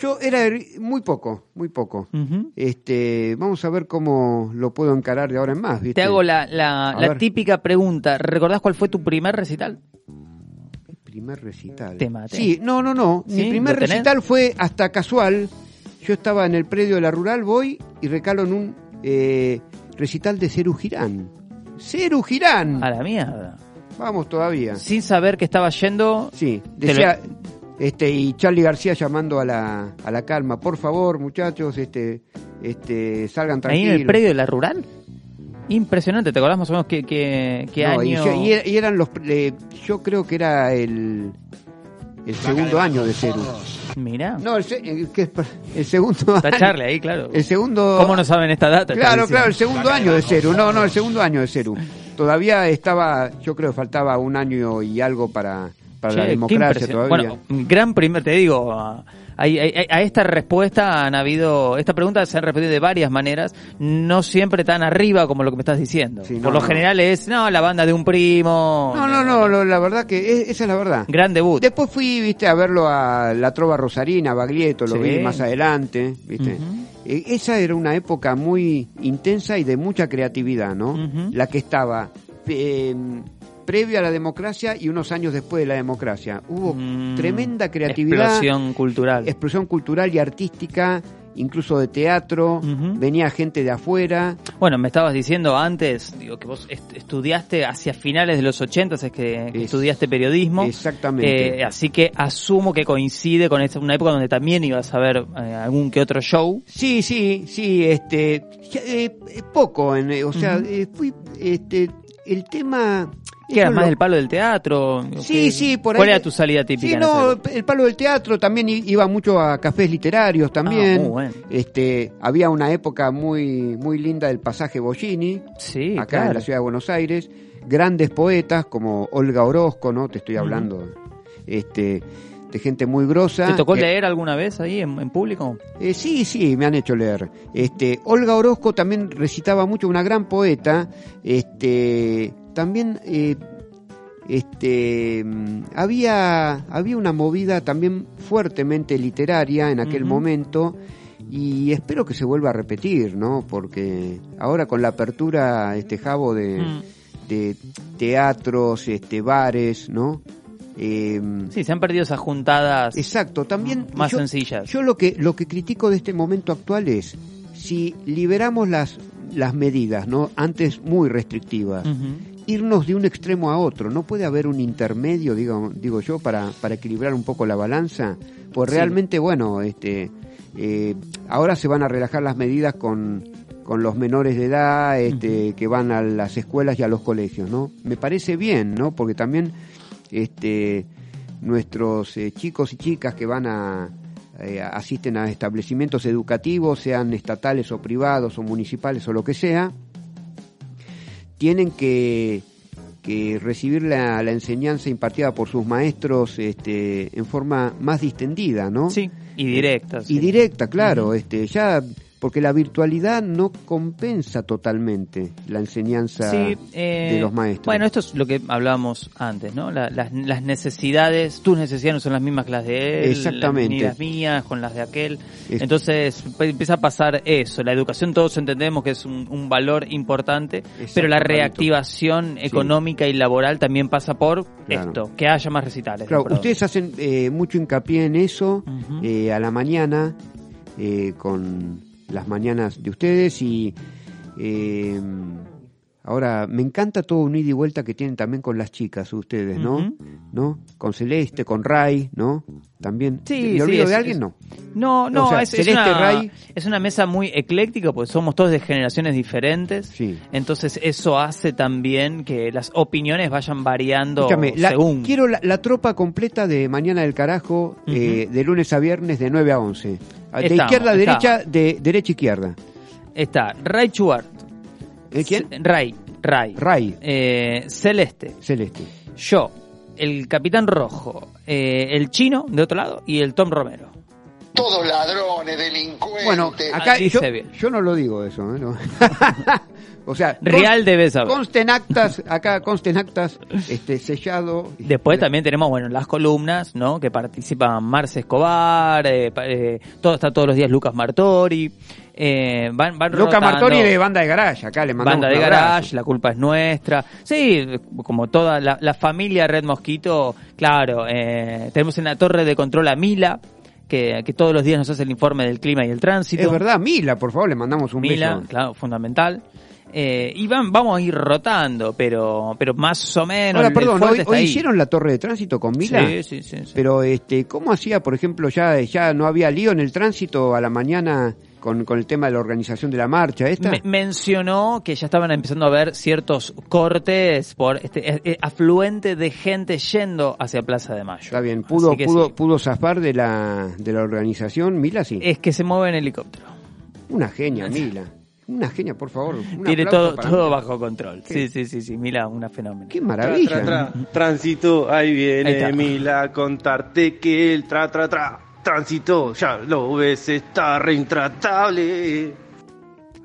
Yo era er- muy poco, muy poco. Este, vamos a ver cómo lo puedo encarar de ahora en más, ¿viste? Te hago la, la, típica pregunta. ¿Recordás cuál fue tu primer recital? primer recital. Te maté. Sí, no, no, no. ¿Sí? Mi primer recital fue hasta casual. Yo estaba en el predio de la Rural, voy y recalo en un eh, recital de Ceru Girán. Ceru Girán. A la mierda. Vamos todavía. Sin saber que estaba yendo. Sí, decía, este, y Charlie García llamando a la, a la calma, por favor, muchachos, este, este, salgan Ahí tranquilos. en el predio de la rural. Impresionante, ¿te acordás más o menos qué, qué, qué No, año? yo- y, er- y eran los, eh, yo creo que era el, el segundo año de Ceru. Mirá. No, el, se- el que es per- el segundo Está año. Charlie ahí, claro. El segundo. ¿Cómo no saben esta data? Claro, claro, el segundo año de Ceru. No, no, el segundo año de Ceru. Todavía estaba, yo creo que faltaba un año y algo para, para la democracia todavía. Bueno, gran primer, te digo, a, a- a- a esta respuesta han habido, esta pregunta se han respondido de varias maneras, no siempre tan arriba como lo que me estás diciendo. Sí, no, Por lo no. general es, no, la banda de un primo. no, no, no, la verdad que es- esa es la verdad. Gran debut. Después fui, viste, a verlo a la Trova Rosarina, a Baglietto, lo Sí. vi más adelante, viste. Eh, Esa era una época muy intensa y de mucha creatividad, ¿no? La que estaba eh, previo a la democracia y unos años después de la democracia. Hubo Mm, tremenda creatividad, Explosión cultural. explosión cultural y artística, incluso de teatro, venía gente de afuera. Bueno, me estabas diciendo antes, digo, que vos est- estudiaste hacia finales de los 80, es que, que Es- estudiaste periodismo. Exactamente. Eh, así que asumo que coincide con esa- una época donde también ibas a ver eh, algún que otro show. Sí, sí, sí, este, eh, eh, poco, en, o sea, fui, este, el tema... Que era más del palo del teatro. Sí, ¿Qué- sí, por ahí. ¿Cuál era tu salida típica? Sí, no, el palo del teatro también iba mucho a cafés literarios también. Ah, muy bueno. Este, había una época muy muy linda del pasaje Bollini, Sí, acá claro. en la ciudad de Buenos Aires, grandes poetas como Olga Orozco, ¿no? Te estoy hablando este de gente muy grosa. ¿Te tocó que- leer alguna vez ahí en, en público? eh, sí, sí, me han hecho leer. Este, Olga Orozco también recitaba mucho, una gran poeta. Este, también eh, este, mm, había, había una movida también fuertemente literaria en aquel momento y espero que se vuelva a repetir, ¿no? Porque ahora con la apertura, este Jabo de, Mm. de teatros, este, bares, ¿no? Em, Sí, se han perdido esas juntadas Exacto, también más yo- sencillas. Yo lo que lo que critico de este momento actual es si liberamos las las medidas, ¿no? Antes muy restrictivas. Irnos de un extremo a otro, no puede haber un intermedio, digo digo yo, para para equilibrar un poco la balanza, pues Sí. realmente bueno, este eh, ahora se van a relajar las medidas con con los menores de edad este, que van a las escuelas y a los colegios, ¿no? Me parece bien, ¿no? Porque también este, nuestros eh, chicos y chicas que van a eh, asisten a establecimientos educativos, sean estatales o privados o municipales o lo que sea, tienen que, que recibir la, la enseñanza impartida por sus maestros este, en forma más distendida, ¿no? Sí, y directas. Y directa, claro, este, ya porque la virtualidad no compensa totalmente la enseñanza Sí, eh, de los maestros. Bueno, esto es lo que hablábamos antes, ¿no? La- las, las necesidades, tus necesidades no son las mismas que las de él, Exactamente. ni las mías con las de aquel. Es- Entonces empieza a pasar eso. La educación todos entendemos que es un, un valor importante, pero la reactivación económica y laboral también pasa por Claro. esto, que haya más recitales. Claro, de ustedes hacen eh, mucho hincapié en eso eh, a la mañana eh, con las mañanas de ustedes y eh, ahora me encanta todo un ida y vuelta que tienen también con las chicas ustedes, ¿no? ¿No? Con Celeste, con Ray, ¿no? También. Sí, ¿Me sí, olvido es- de alguien? No. No, no, O sea, es, es Celeste una, Ray- es una mesa muy ecléctica, pues somos todos de generaciones diferentes. Sí. Entonces eso hace también que las opiniones vayan variando Escúchame, la- quiero la, la tropa completa de Mañana del Carajo, eh, de lunes a viernes de 9 a 11. De Estamos, izquierda a estamos. derecha, de derecha a izquierda. Está Ray Chuart. ¿Eh, ¿Quién? Ray. Ray. Ray, Eh, Celeste. Celeste. Yo. El Capitán Rojo. eh, el Chino, de otro lado. Y el Tom Romero. Todos ladrones, delincuentes. Bueno, acá yo, yo no lo digo eso. ¿eh? No. o sea, Real debe saber. Consten actas, acá consten actas, este, sellado. Después también tenemos, bueno, las columnas, ¿no? Que participan Marce Escobar, eh, eh, todo, está todos los días Lucas Martori, eh, van, van Luca rotando. Martori de Banda de Garage, acá le mandamos Banda de. Garage, La culpa es nuestra. Sí, como toda la, la familia Red Mosquito, claro, eh, tenemos en la torre de control a Mila, que, que todos los días nos hace el informe del clima y el tránsito. Es verdad, Mila, por favor, le mandamos un Mila, beso. claro, fundamental. Eh, y van, vamos a ir rotando, pero, pero más o menos. Ahora, el- perdón, hoy, está hoy ahí. hicieron la torre de tránsito con Mila. Sí, sí, sí, sí. Pero, este, ¿cómo hacía, por ejemplo, ya, ya no había lío en el tránsito a la mañana con, con el tema de la organización de la marcha esta? Me- mencionó que ya estaban empezando a ver ciertos cortes por este eh, eh, afluente de gente yendo hacia Plaza de Mayo. Está bien, pudo, pudo, sí. pudo zafar de la, de la organización, Mila sí. Es que se mueve en helicóptero. Una genia, Mila. Una genia, por favor. Un Tiene todo, todo Mila. bajo control. ¿Qué? Sí, sí, sí, sí. Mira, una fenómeno. Qué maravilla. Tra, tra, tra. Tránsito, ahí viene. Mila a contarte que el tra, tra, tra. Tránsito, ya lo ves, está re intratable.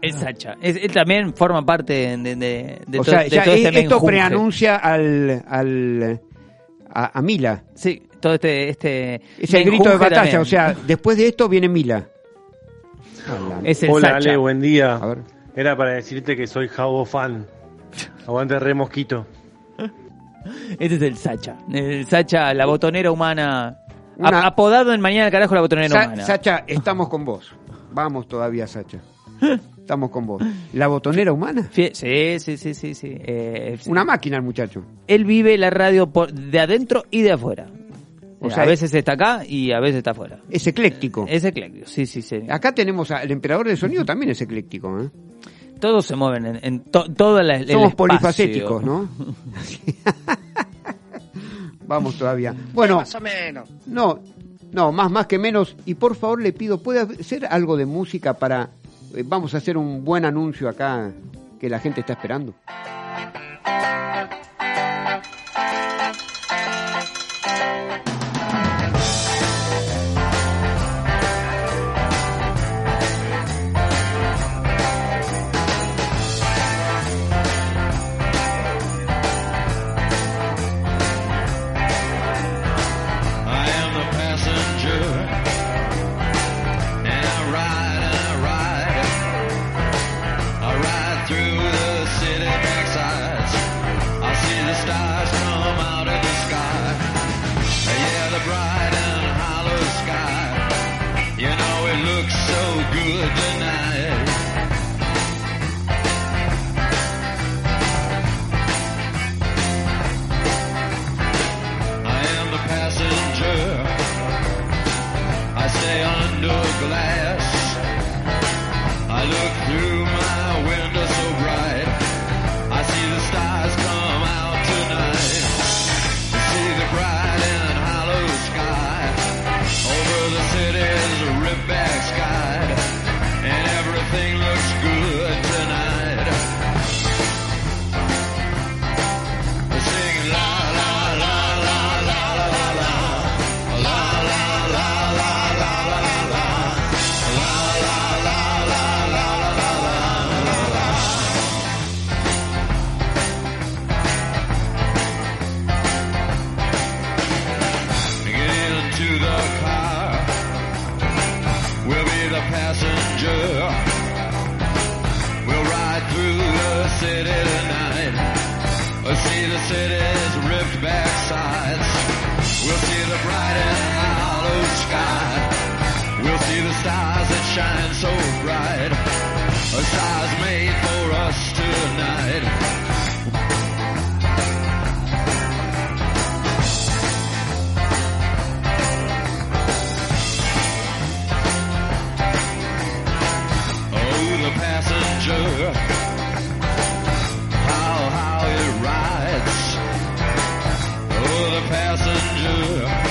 Es Sacha. Es- él también forma parte de, de, de o todo, sea, de ya todo es- este esto preanuncia al, al a, a Mila. Sí, todo este... este Es el grito de batalla. también. O sea, después de esto viene Mila. Es el Hola, Sacha. Ale, buen día. A ver. Era para decirte que soy Jabo fan. Aguante re mosquito. Este es el Sacha. El Sacha, la botonera humana. Una- Apodado en Mañana del Carajo la botonera Sa- humana. Sacha, estamos con vos. Vamos todavía, Sacha. Estamos con vos. ¿La botonera humana? Sí, sí, sí, sí. sí. Eh, sí. Una máquina el muchacho. Él vive la radio por- de adentro y de afuera. O sea, a veces está acá y a veces está afuera. Es ecléctico. Es ecléctico, sí, sí, sí. Acá tenemos al emperador de sonido, también es ecléctico. ¿eh? Todos se mueven en, en to- toda la el Somos espacio. polifacéticos, ¿no? Vamos todavía. Bueno, Más o menos. no, no, más, más que menos. Y por favor le pido, ¿puede hacer algo de música para... eh, vamos a hacer un buen anuncio acá que la gente está esperando. Shine so bright. A stars made for us tonight. Oh, the passenger. How, how it rides. Oh, the passenger.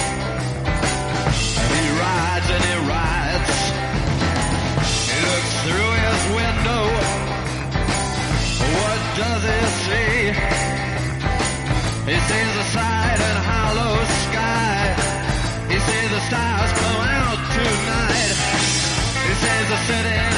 the city.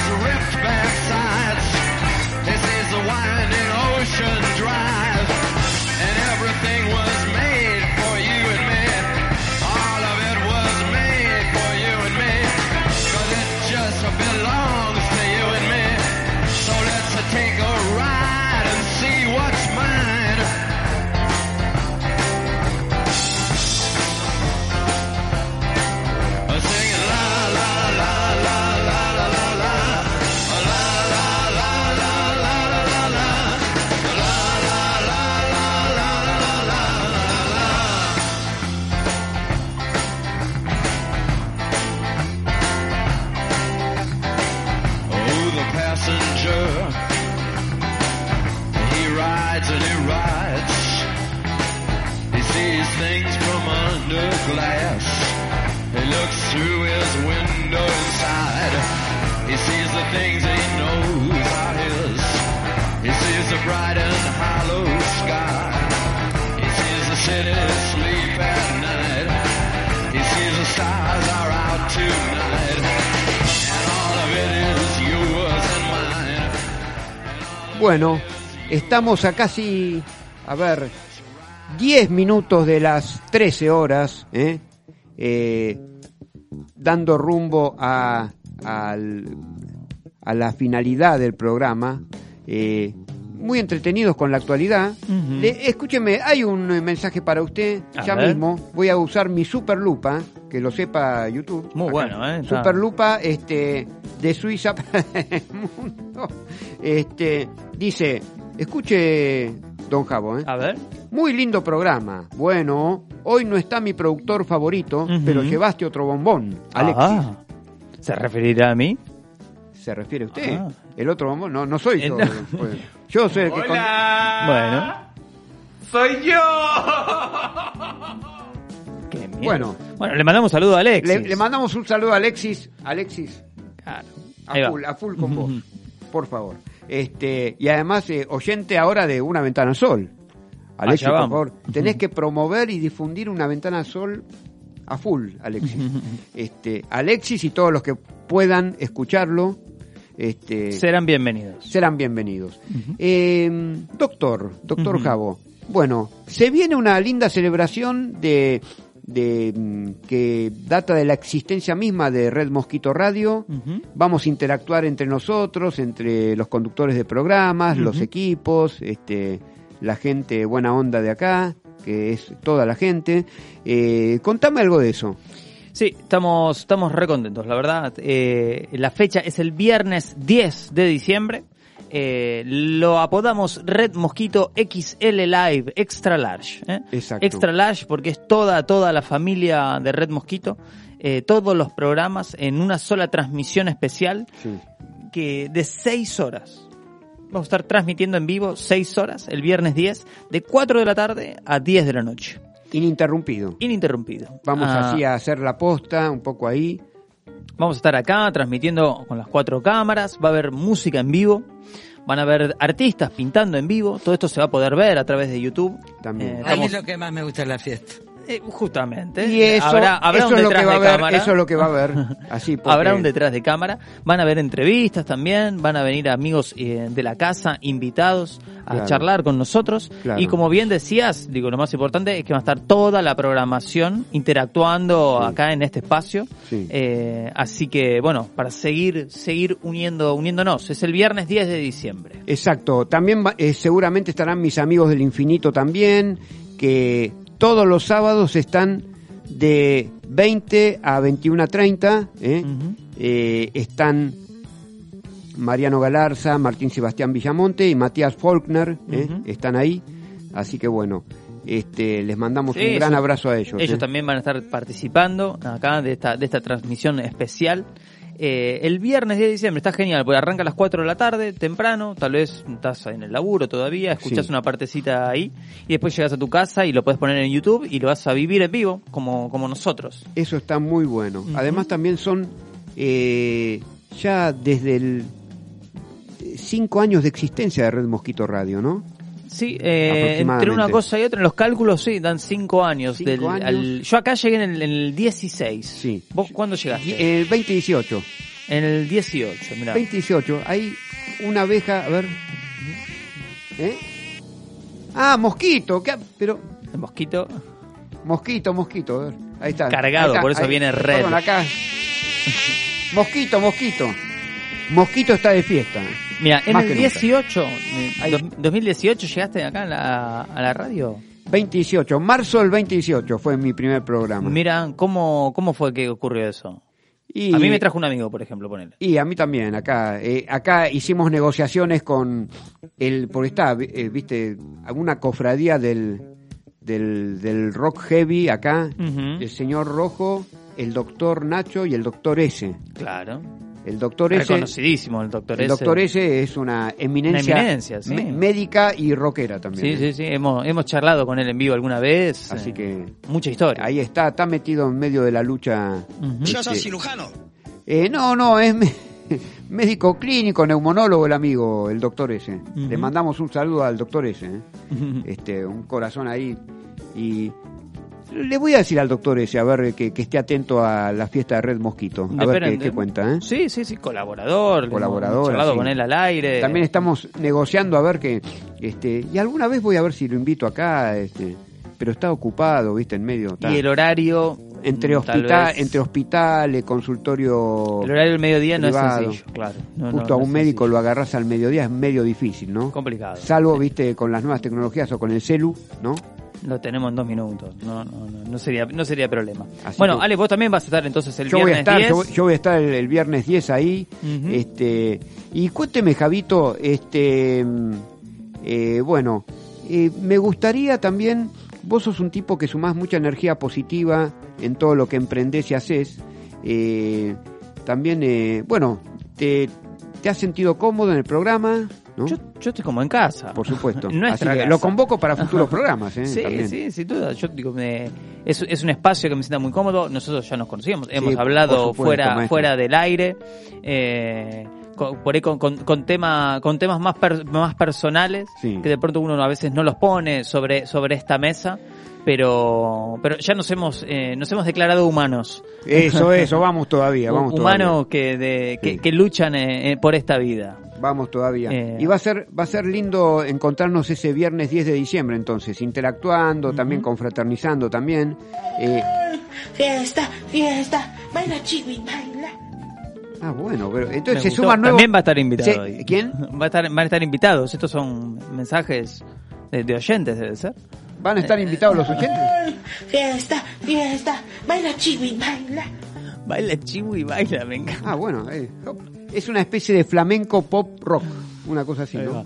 He sees bright and hollow sky. He sees the stars out. Bueno, estamos a casi, a ver, 10 minutos de las 13 horas, ¿eh? Eh, dando rumbo a, al- a la finalidad del programa. eh, muy entretenidos con la actualidad. Le- escúcheme, hay un eh, mensaje para usted. A ya ver. mismo voy a usar mi super lupa, que lo sepa YouTube. Muy Acá. bueno, ¿eh? Está- Super lupa este, de Suiza para el mundo. Este, dice, escuche, don Javo, ¿eh? A ver. Muy lindo programa. Bueno, hoy no está mi productor favorito, pero llevaste otro bombón, Alexis. ¿Se referirá a mí? ¿Se refiere a usted? El otro bombón, no, no soy yo. Pues, yo soy el que... con- Bueno. ¡Soy yo! Qué miedo. Bueno. Bueno, le mandamos un saludo a Alexis. Le, le mandamos un saludo a Alexis. Alexis, Claro. a full, a full con vos, por favor. Este, y además, eh, oyente ahora de Una Ventana Sol. Alexis, por favor. Tenés que promover y difundir Una Ventana Sol a full, Alexis. este, Alexis y todos los que puedan escucharlo, este, Serán bienvenidos. serán bienvenidos. Eh, doctor, doctor Javo, bueno, se viene una linda celebración de, de mm, que data de la existencia misma de Red Mosquito Radio. Vamos a interactuar entre nosotros, entre los conductores de programas, los equipos, este, la gente buena onda de acá, que es toda la gente. Eh, contame algo de eso. Sí, estamos, estamos re contentos, la verdad. Eh, la fecha es el viernes 10 de diciembre. Eh, lo apodamos Red Mosquito XL Live Extra Large. ¿eh? Exacto. Extra Large porque es toda, toda la familia de Red Mosquito. eh, todos los programas en una sola transmisión especial Sí. que de 6 horas. Vamos a estar transmitiendo en vivo 6 horas el viernes 10 de 4 de la tarde a 10 de la noche. Ininterrumpido. Ininterrumpido. Vamos Ah, así a hacer la posta, un poco ahí. Vamos a estar acá transmitiendo con las cuatro cámaras, va a haber música en vivo, van a haber artistas pintando en vivo, todo esto se va a poder ver a través de YouTube. También. Eh, Ahí es lo que más me gusta de la fiesta. Eh, justamente. Y eso, habrá, habrá eso un es lo que va a haber, eso es lo que va a haber. Así porque- Habrá un detrás de cámara, van a haber entrevistas también, van a venir amigos eh, de la casa, invitados a Claro. charlar con nosotros. Claro. Y como bien decías, digo, lo más importante es que va a estar toda la programación interactuando Sí. acá en este espacio. Sí. Eh, así que, bueno, para seguir, seguir uniendo, uniéndonos. Es el viernes 10 de diciembre. Exacto. También va- seguramente estarán mis amigos del infinito también, que todos los sábados están de 20 a 21 a 30. ¿eh? Ujú. Eh, están Mariano Galarza, Martín Sebastián Villamonte y Matías Faulkner. ¿eh? Están ahí. Así que bueno, este, les mandamos Sí, un gran abrazo a ellos. Ellos ¿eh? también van a estar participando acá de esta, de esta transmisión especial. Eh, el viernes 10 de diciembre está genial, porque arranca a las 4 de la tarde, temprano, tal vez estás en el laburo todavía, escuchas Sí. una partecita ahí y después llegas a tu casa y lo puedes poner en YouTube y lo vas a vivir en vivo, como, como nosotros. Eso está muy bueno. Además también son eh, ya desde el eh, cinco años de existencia de Red Mosquito Radio, ¿no? Sí, eh, entre una cosa y otra, en los cálculos sí, dan 5 años. Cinco del- años. al- yo acá llegué en el, en el 16. Sí. ¿Vos cuándo llegaste? Y- El 2018. En el 18, mirá. 28. Hay una abeja, a ver. ¿Eh? Ah, mosquito. ¿qué ha- Pero, El mosquito. mosquito, mosquito. A ver. Ahí está. Cargado, Ahí está, por eso ahí- viene red. Perdón, acá. Mosquito, mosquito. Mosquito está de fiesta. Mira, en Más el que nunca. 18, eh, Ahí. dos- 2018 llegaste acá a la, a la radio. 28, marzo del 28 fue mi primer programa. Mira, ¿cómo, ¿cómo fue que ocurrió eso? Y, A mí me trajo un amigo, por ejemplo, ponele. Y a mí también, acá. eh, acá hicimos negociaciones con el, porque está, eh, viste, alguna cofradía del, del, del rock heavy acá, el señor Rojo, el doctor Nacho y el doctor S. Claro. El doctor S. Reconocidísimo el doctor El S. doctor S es una eminencia, Una eminencia, sí. médica y rockera también. Sí, ¿eh? sí, sí. Hemos, hemos charlado con él en vivo alguna vez. Así eh, que Mucha historia. ahí está, está metido en medio de la lucha. Ujú. Yo soy este, cirujano. Eh, no, no, es médico clínico, neumonólogo el amigo, el doctor ese. Ujú. Le mandamos un saludo al doctor ese. ¿eh? Este, un corazón ahí. Y le voy a decir al doctor ese, a ver, que, que esté atento a la fiesta de Red Mosquito. A ver qué, cuenta. ¿eh? Sí, sí, sí, colaborador. Colaborador, Hemos charlado sí. con él al aire. También estamos negociando a ver que, este, y alguna vez voy a ver si lo invito acá, este, pero está ocupado, viste, en medio. está- Y el horario. entre tal hospital, entre hospitales, consultorio. El horario del mediodía no privado. es sencillo, claro. No, Justo no, a no un médico sencillo. lo agarras al mediodía es medio difícil, ¿no? Complicado. Salvo, viste, con las nuevas tecnologías o con el celu, ¿no? Lo tenemos en dos minutos. No, no, no, no sería, no sería problema. Así bueno, que- Ale, vos también vas a estar entonces el yo voy a viernes estar, 10. yo, voy- yo voy a estar el, el viernes 10 ahí. Este, y cuénteme, Javito, este, mm, eh, bueno, eh, me gustaría también, vos sos un tipo que sumás mucha energía positiva en todo lo que emprendés y haces. eh, también, eh, bueno, te, te has sentido cómodo en el programa, ¿no? Yo, yo estoy como en casa. Por supuesto. Nuestra Así que casa. lo convoco para futuros programas, ¿eh? Sí, También. sí, sin duda. Yo digo, me- es, es un espacio que me sienta muy cómodo. Nosotros ya nos conocíamos, hemos hablado supuesto, fuera maestro. fuera del aire, eh, con- por ahí con, con, con tema, con temas más per- más personales Sí. que de pronto uno a veces no los pone sobre sobre esta mesa, pero pero ya nos hemos eh, nos hemos declarado humanos. Eso, eso, vamos todavía, vamos humanos que, de, que, Sí. que luchan eh, eh, por esta vida. Vamos todavía. Eh. Y va a ser va a ser lindo encontrarnos ese viernes 10 de diciembre entonces, interactuando, también confraternizando también. Eh, Fiesta, fiesta, baila chiwi, baila. ah, bueno, pero Me entonces se suman nuevos También va a estar invitado. Se-. ¿Quién? Va a estar, van a estar invitados. Estos son mensajes de, de oyentes, debe ser. ¿Van a estar invitados los oyentes? Fiesta, fiesta, baila chiwi, baila. Baila chivo y baila, venga. Ah, bueno, eh, es una especie de flamenco pop rock, una cosa así, ¿no?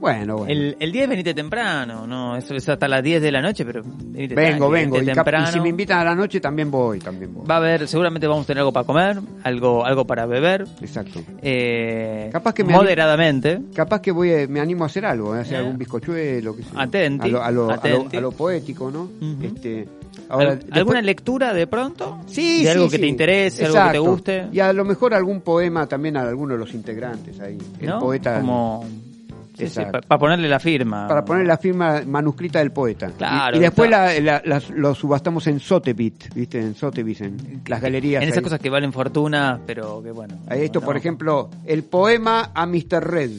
Bueno, bueno. El, el 10 venite temprano, no, eso es hasta las 10 de la noche, pero venite vengo, vengo. Y, venite y temprano. si me invitan a la noche también voy, también voy. Va a haber, seguramente vamos a tener algo para comer, algo algo para beber, Exacto. eh, Capaz que me moderadamente. Capaz que voy a- me animo a hacer algo, a hacer Eh. algún bizcochuelo, qué sé yo. Atenti, a lo, a lo- a lo- atenti. a lo poético, ¿no? Ujú. este, ahora, después- ¿Alguna lectura de pronto? Sí, de algo sí, que te interese, algo que te guste. Y a lo mejor algún poema también a alguno de los integrantes ahí. El ¿no? poeta. Como sí, sí, Exacto. para ponerle la firma. Para poner la firma manuscrita del poeta. Claro, y, después la, lo subastamos en Sotheby's, ¿viste? En Sotheby's, en las galerías. En esas ahí. cosas que valen fortuna, pero que bueno. Esto, no. por ejemplo, el poema a Mr. Red.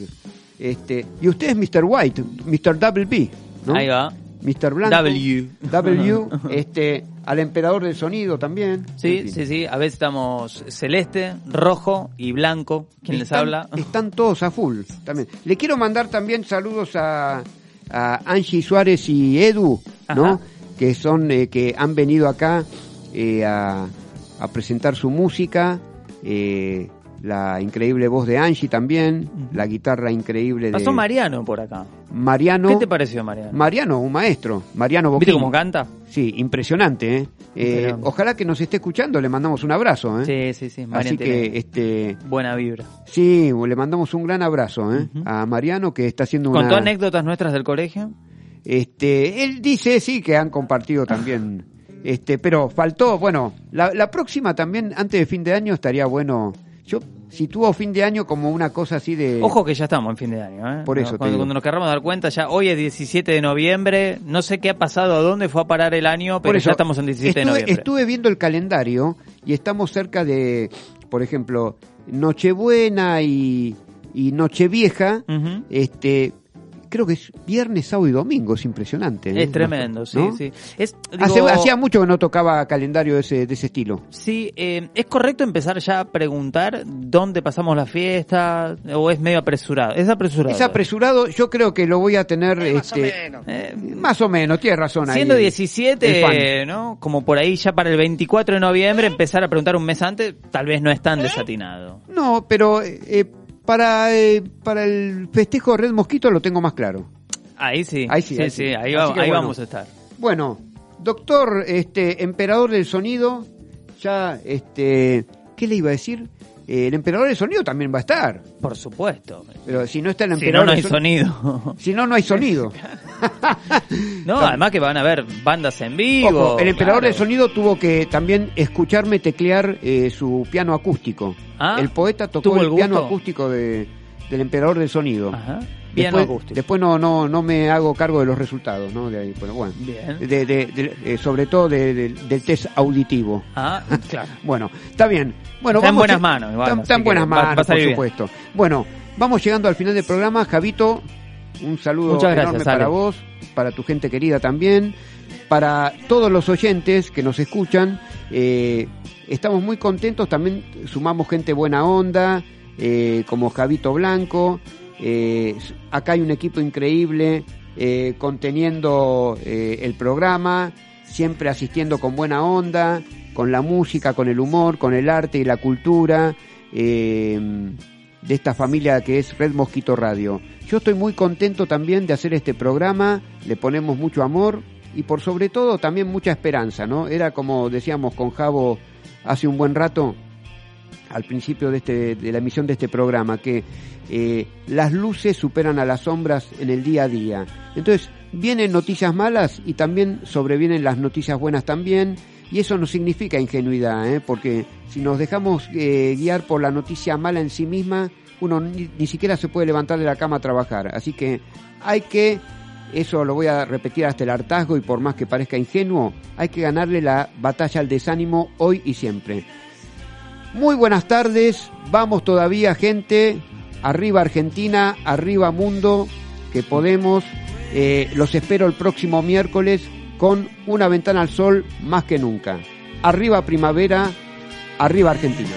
Este, y usted es Mr. White, Mr. Double B, ¿no? Ahí va. Mr. Blanco. W. W, este, al emperador del sonido también. Sí, En fin. sí, sí. A veces estamos celeste, rojo y blanco. ¿Quién les habla? Están todos a full también. Le quiero mandar también saludos a, a Angie Suárez y Edu, ¿no? Que son, eh, que han venido acá eh, a, a presentar su música. eh, la increíble voz de Angie también, la guitarra increíble de Pasó Mariano por acá. Mariano. ¿Qué te pareció, Mariano? Mariano, un maestro. Mariano ¿Viste Boquín. cómo canta? Sí, impresionante, ¿eh? Eh, ojalá que nos esté escuchando, le mandamos un abrazo, ¿eh? Sí, sí, sí. Así Mariano que, tiene este, buena vibra. sí, le mandamos un gran abrazo, ¿eh? A Mariano que está haciendo ¿Contó una... anécdotas nuestras del colegio? Este, él dice, sí, que han compartido también, este, pero faltó, bueno, la, la próxima también, antes de fin de año, estaría bueno, yo sitúo fin de año como una cosa así de... Ojo que ya estamos en fin de año, ¿eh? Por eso Cuando, cuando nos querramos dar cuenta, ya hoy es 17 de noviembre. No sé qué ha pasado, a dónde fue a parar el año, pero eso, ya estamos en 17 de estuve, noviembre. Estuve viendo el calendario y estamos cerca de, por ejemplo, Nochebuena y, y Nochevieja, este, creo que es viernes, sábado y domingo, es impresionante. ¿eh? Es tremendo, sí, ¿No? sí. Es, Hace- digo, hacía mucho que no tocaba calendario de ese, de ese estilo. Sí, eh, ¿es correcto empezar ya a preguntar dónde pasamos la fiesta o es medio apresurado? Es apresurado. Es apresurado, yo creo que lo voy a tener este, Eh, más o menos, tienes razón ahí. Siendo el- el 17, fan. ¿no? Como por ahí ya para el 24 de noviembre empezar a preguntar un mes antes, tal vez no es tan desatinado. No, pero eh, para, eh, para el festejo de Red Mosquito lo tengo más claro. Ahí sí. Ahí sí, sí, ahí sí, sí. ahí, Así va- que ahí bueno. vamos a estar. Bueno, doctor, este, emperador del sonido, ya, este, ¿qué le iba a decir? Eh, el emperador del sonido también va a estar. Por supuesto. Pero si no está el Si no, emperador no hay son- sonido. Si no, no hay sonido. No, además que van a haber bandas en vivo. Ojo, el emperador claro. del sonido tuvo que también escucharme teclear eh, su piano acústico. Ah, el poeta tocó ¿tuvo el, el piano acústico de, del emperador del sonido. Ajá. Después, no, no, no me hago cargo de los resultados, ¿no? De ahí, pero bueno. Bien. De, de- de- eh, sobre todo de- de- del test auditivo. Ah, claro. Bueno, está bien. Bueno, Está en buenas manos, igual, Está, así está en que buenas va- va a manos, por bien. supuesto. Bueno, vamos llegando al final del programa. Javito, un saludo Muchas gracias, enorme para vos, para tu gente querida también, para todos los oyentes que nos escuchan. eh, estamos muy contentos, también sumamos gente buena onda, eh, como Javito Blanco. Eh, acá hay un equipo increíble eh, conteniendo eh, el programa, siempre asistiendo con buena onda, con la música, con el humor, con el arte y la cultura eh, de esta familia que es Red Mosquito Radio. Yo estoy muy contento también de hacer este programa, le ponemos mucho amor y por sobre todo también mucha esperanza, ¿no? Era como decíamos con Javo hace un buen rato, al principio de, este, de la emisión de este programa, que eh, las luces superan a las sombras en el día a día. Entonces, vienen noticias malas y también sobrevienen las noticias buenas también, y eso no significa ingenuidad, ¿eh? porque si nos dejamos eh, guiar por la noticia mala en sí misma, uno ni, ni siquiera se puede levantar de la cama a trabajar. Así que hay que, eso lo voy a repetir hasta el hartazgo y por más que parezca ingenuo, hay que ganarle la batalla al desánimo hoy y siempre. Muy buenas tardes, vamos todavía gente, arriba Argentina, arriba mundo, que podemos, Eh, los espero el próximo miércoles con una ventana al sol más que nunca. Arriba primavera, arriba Argentina.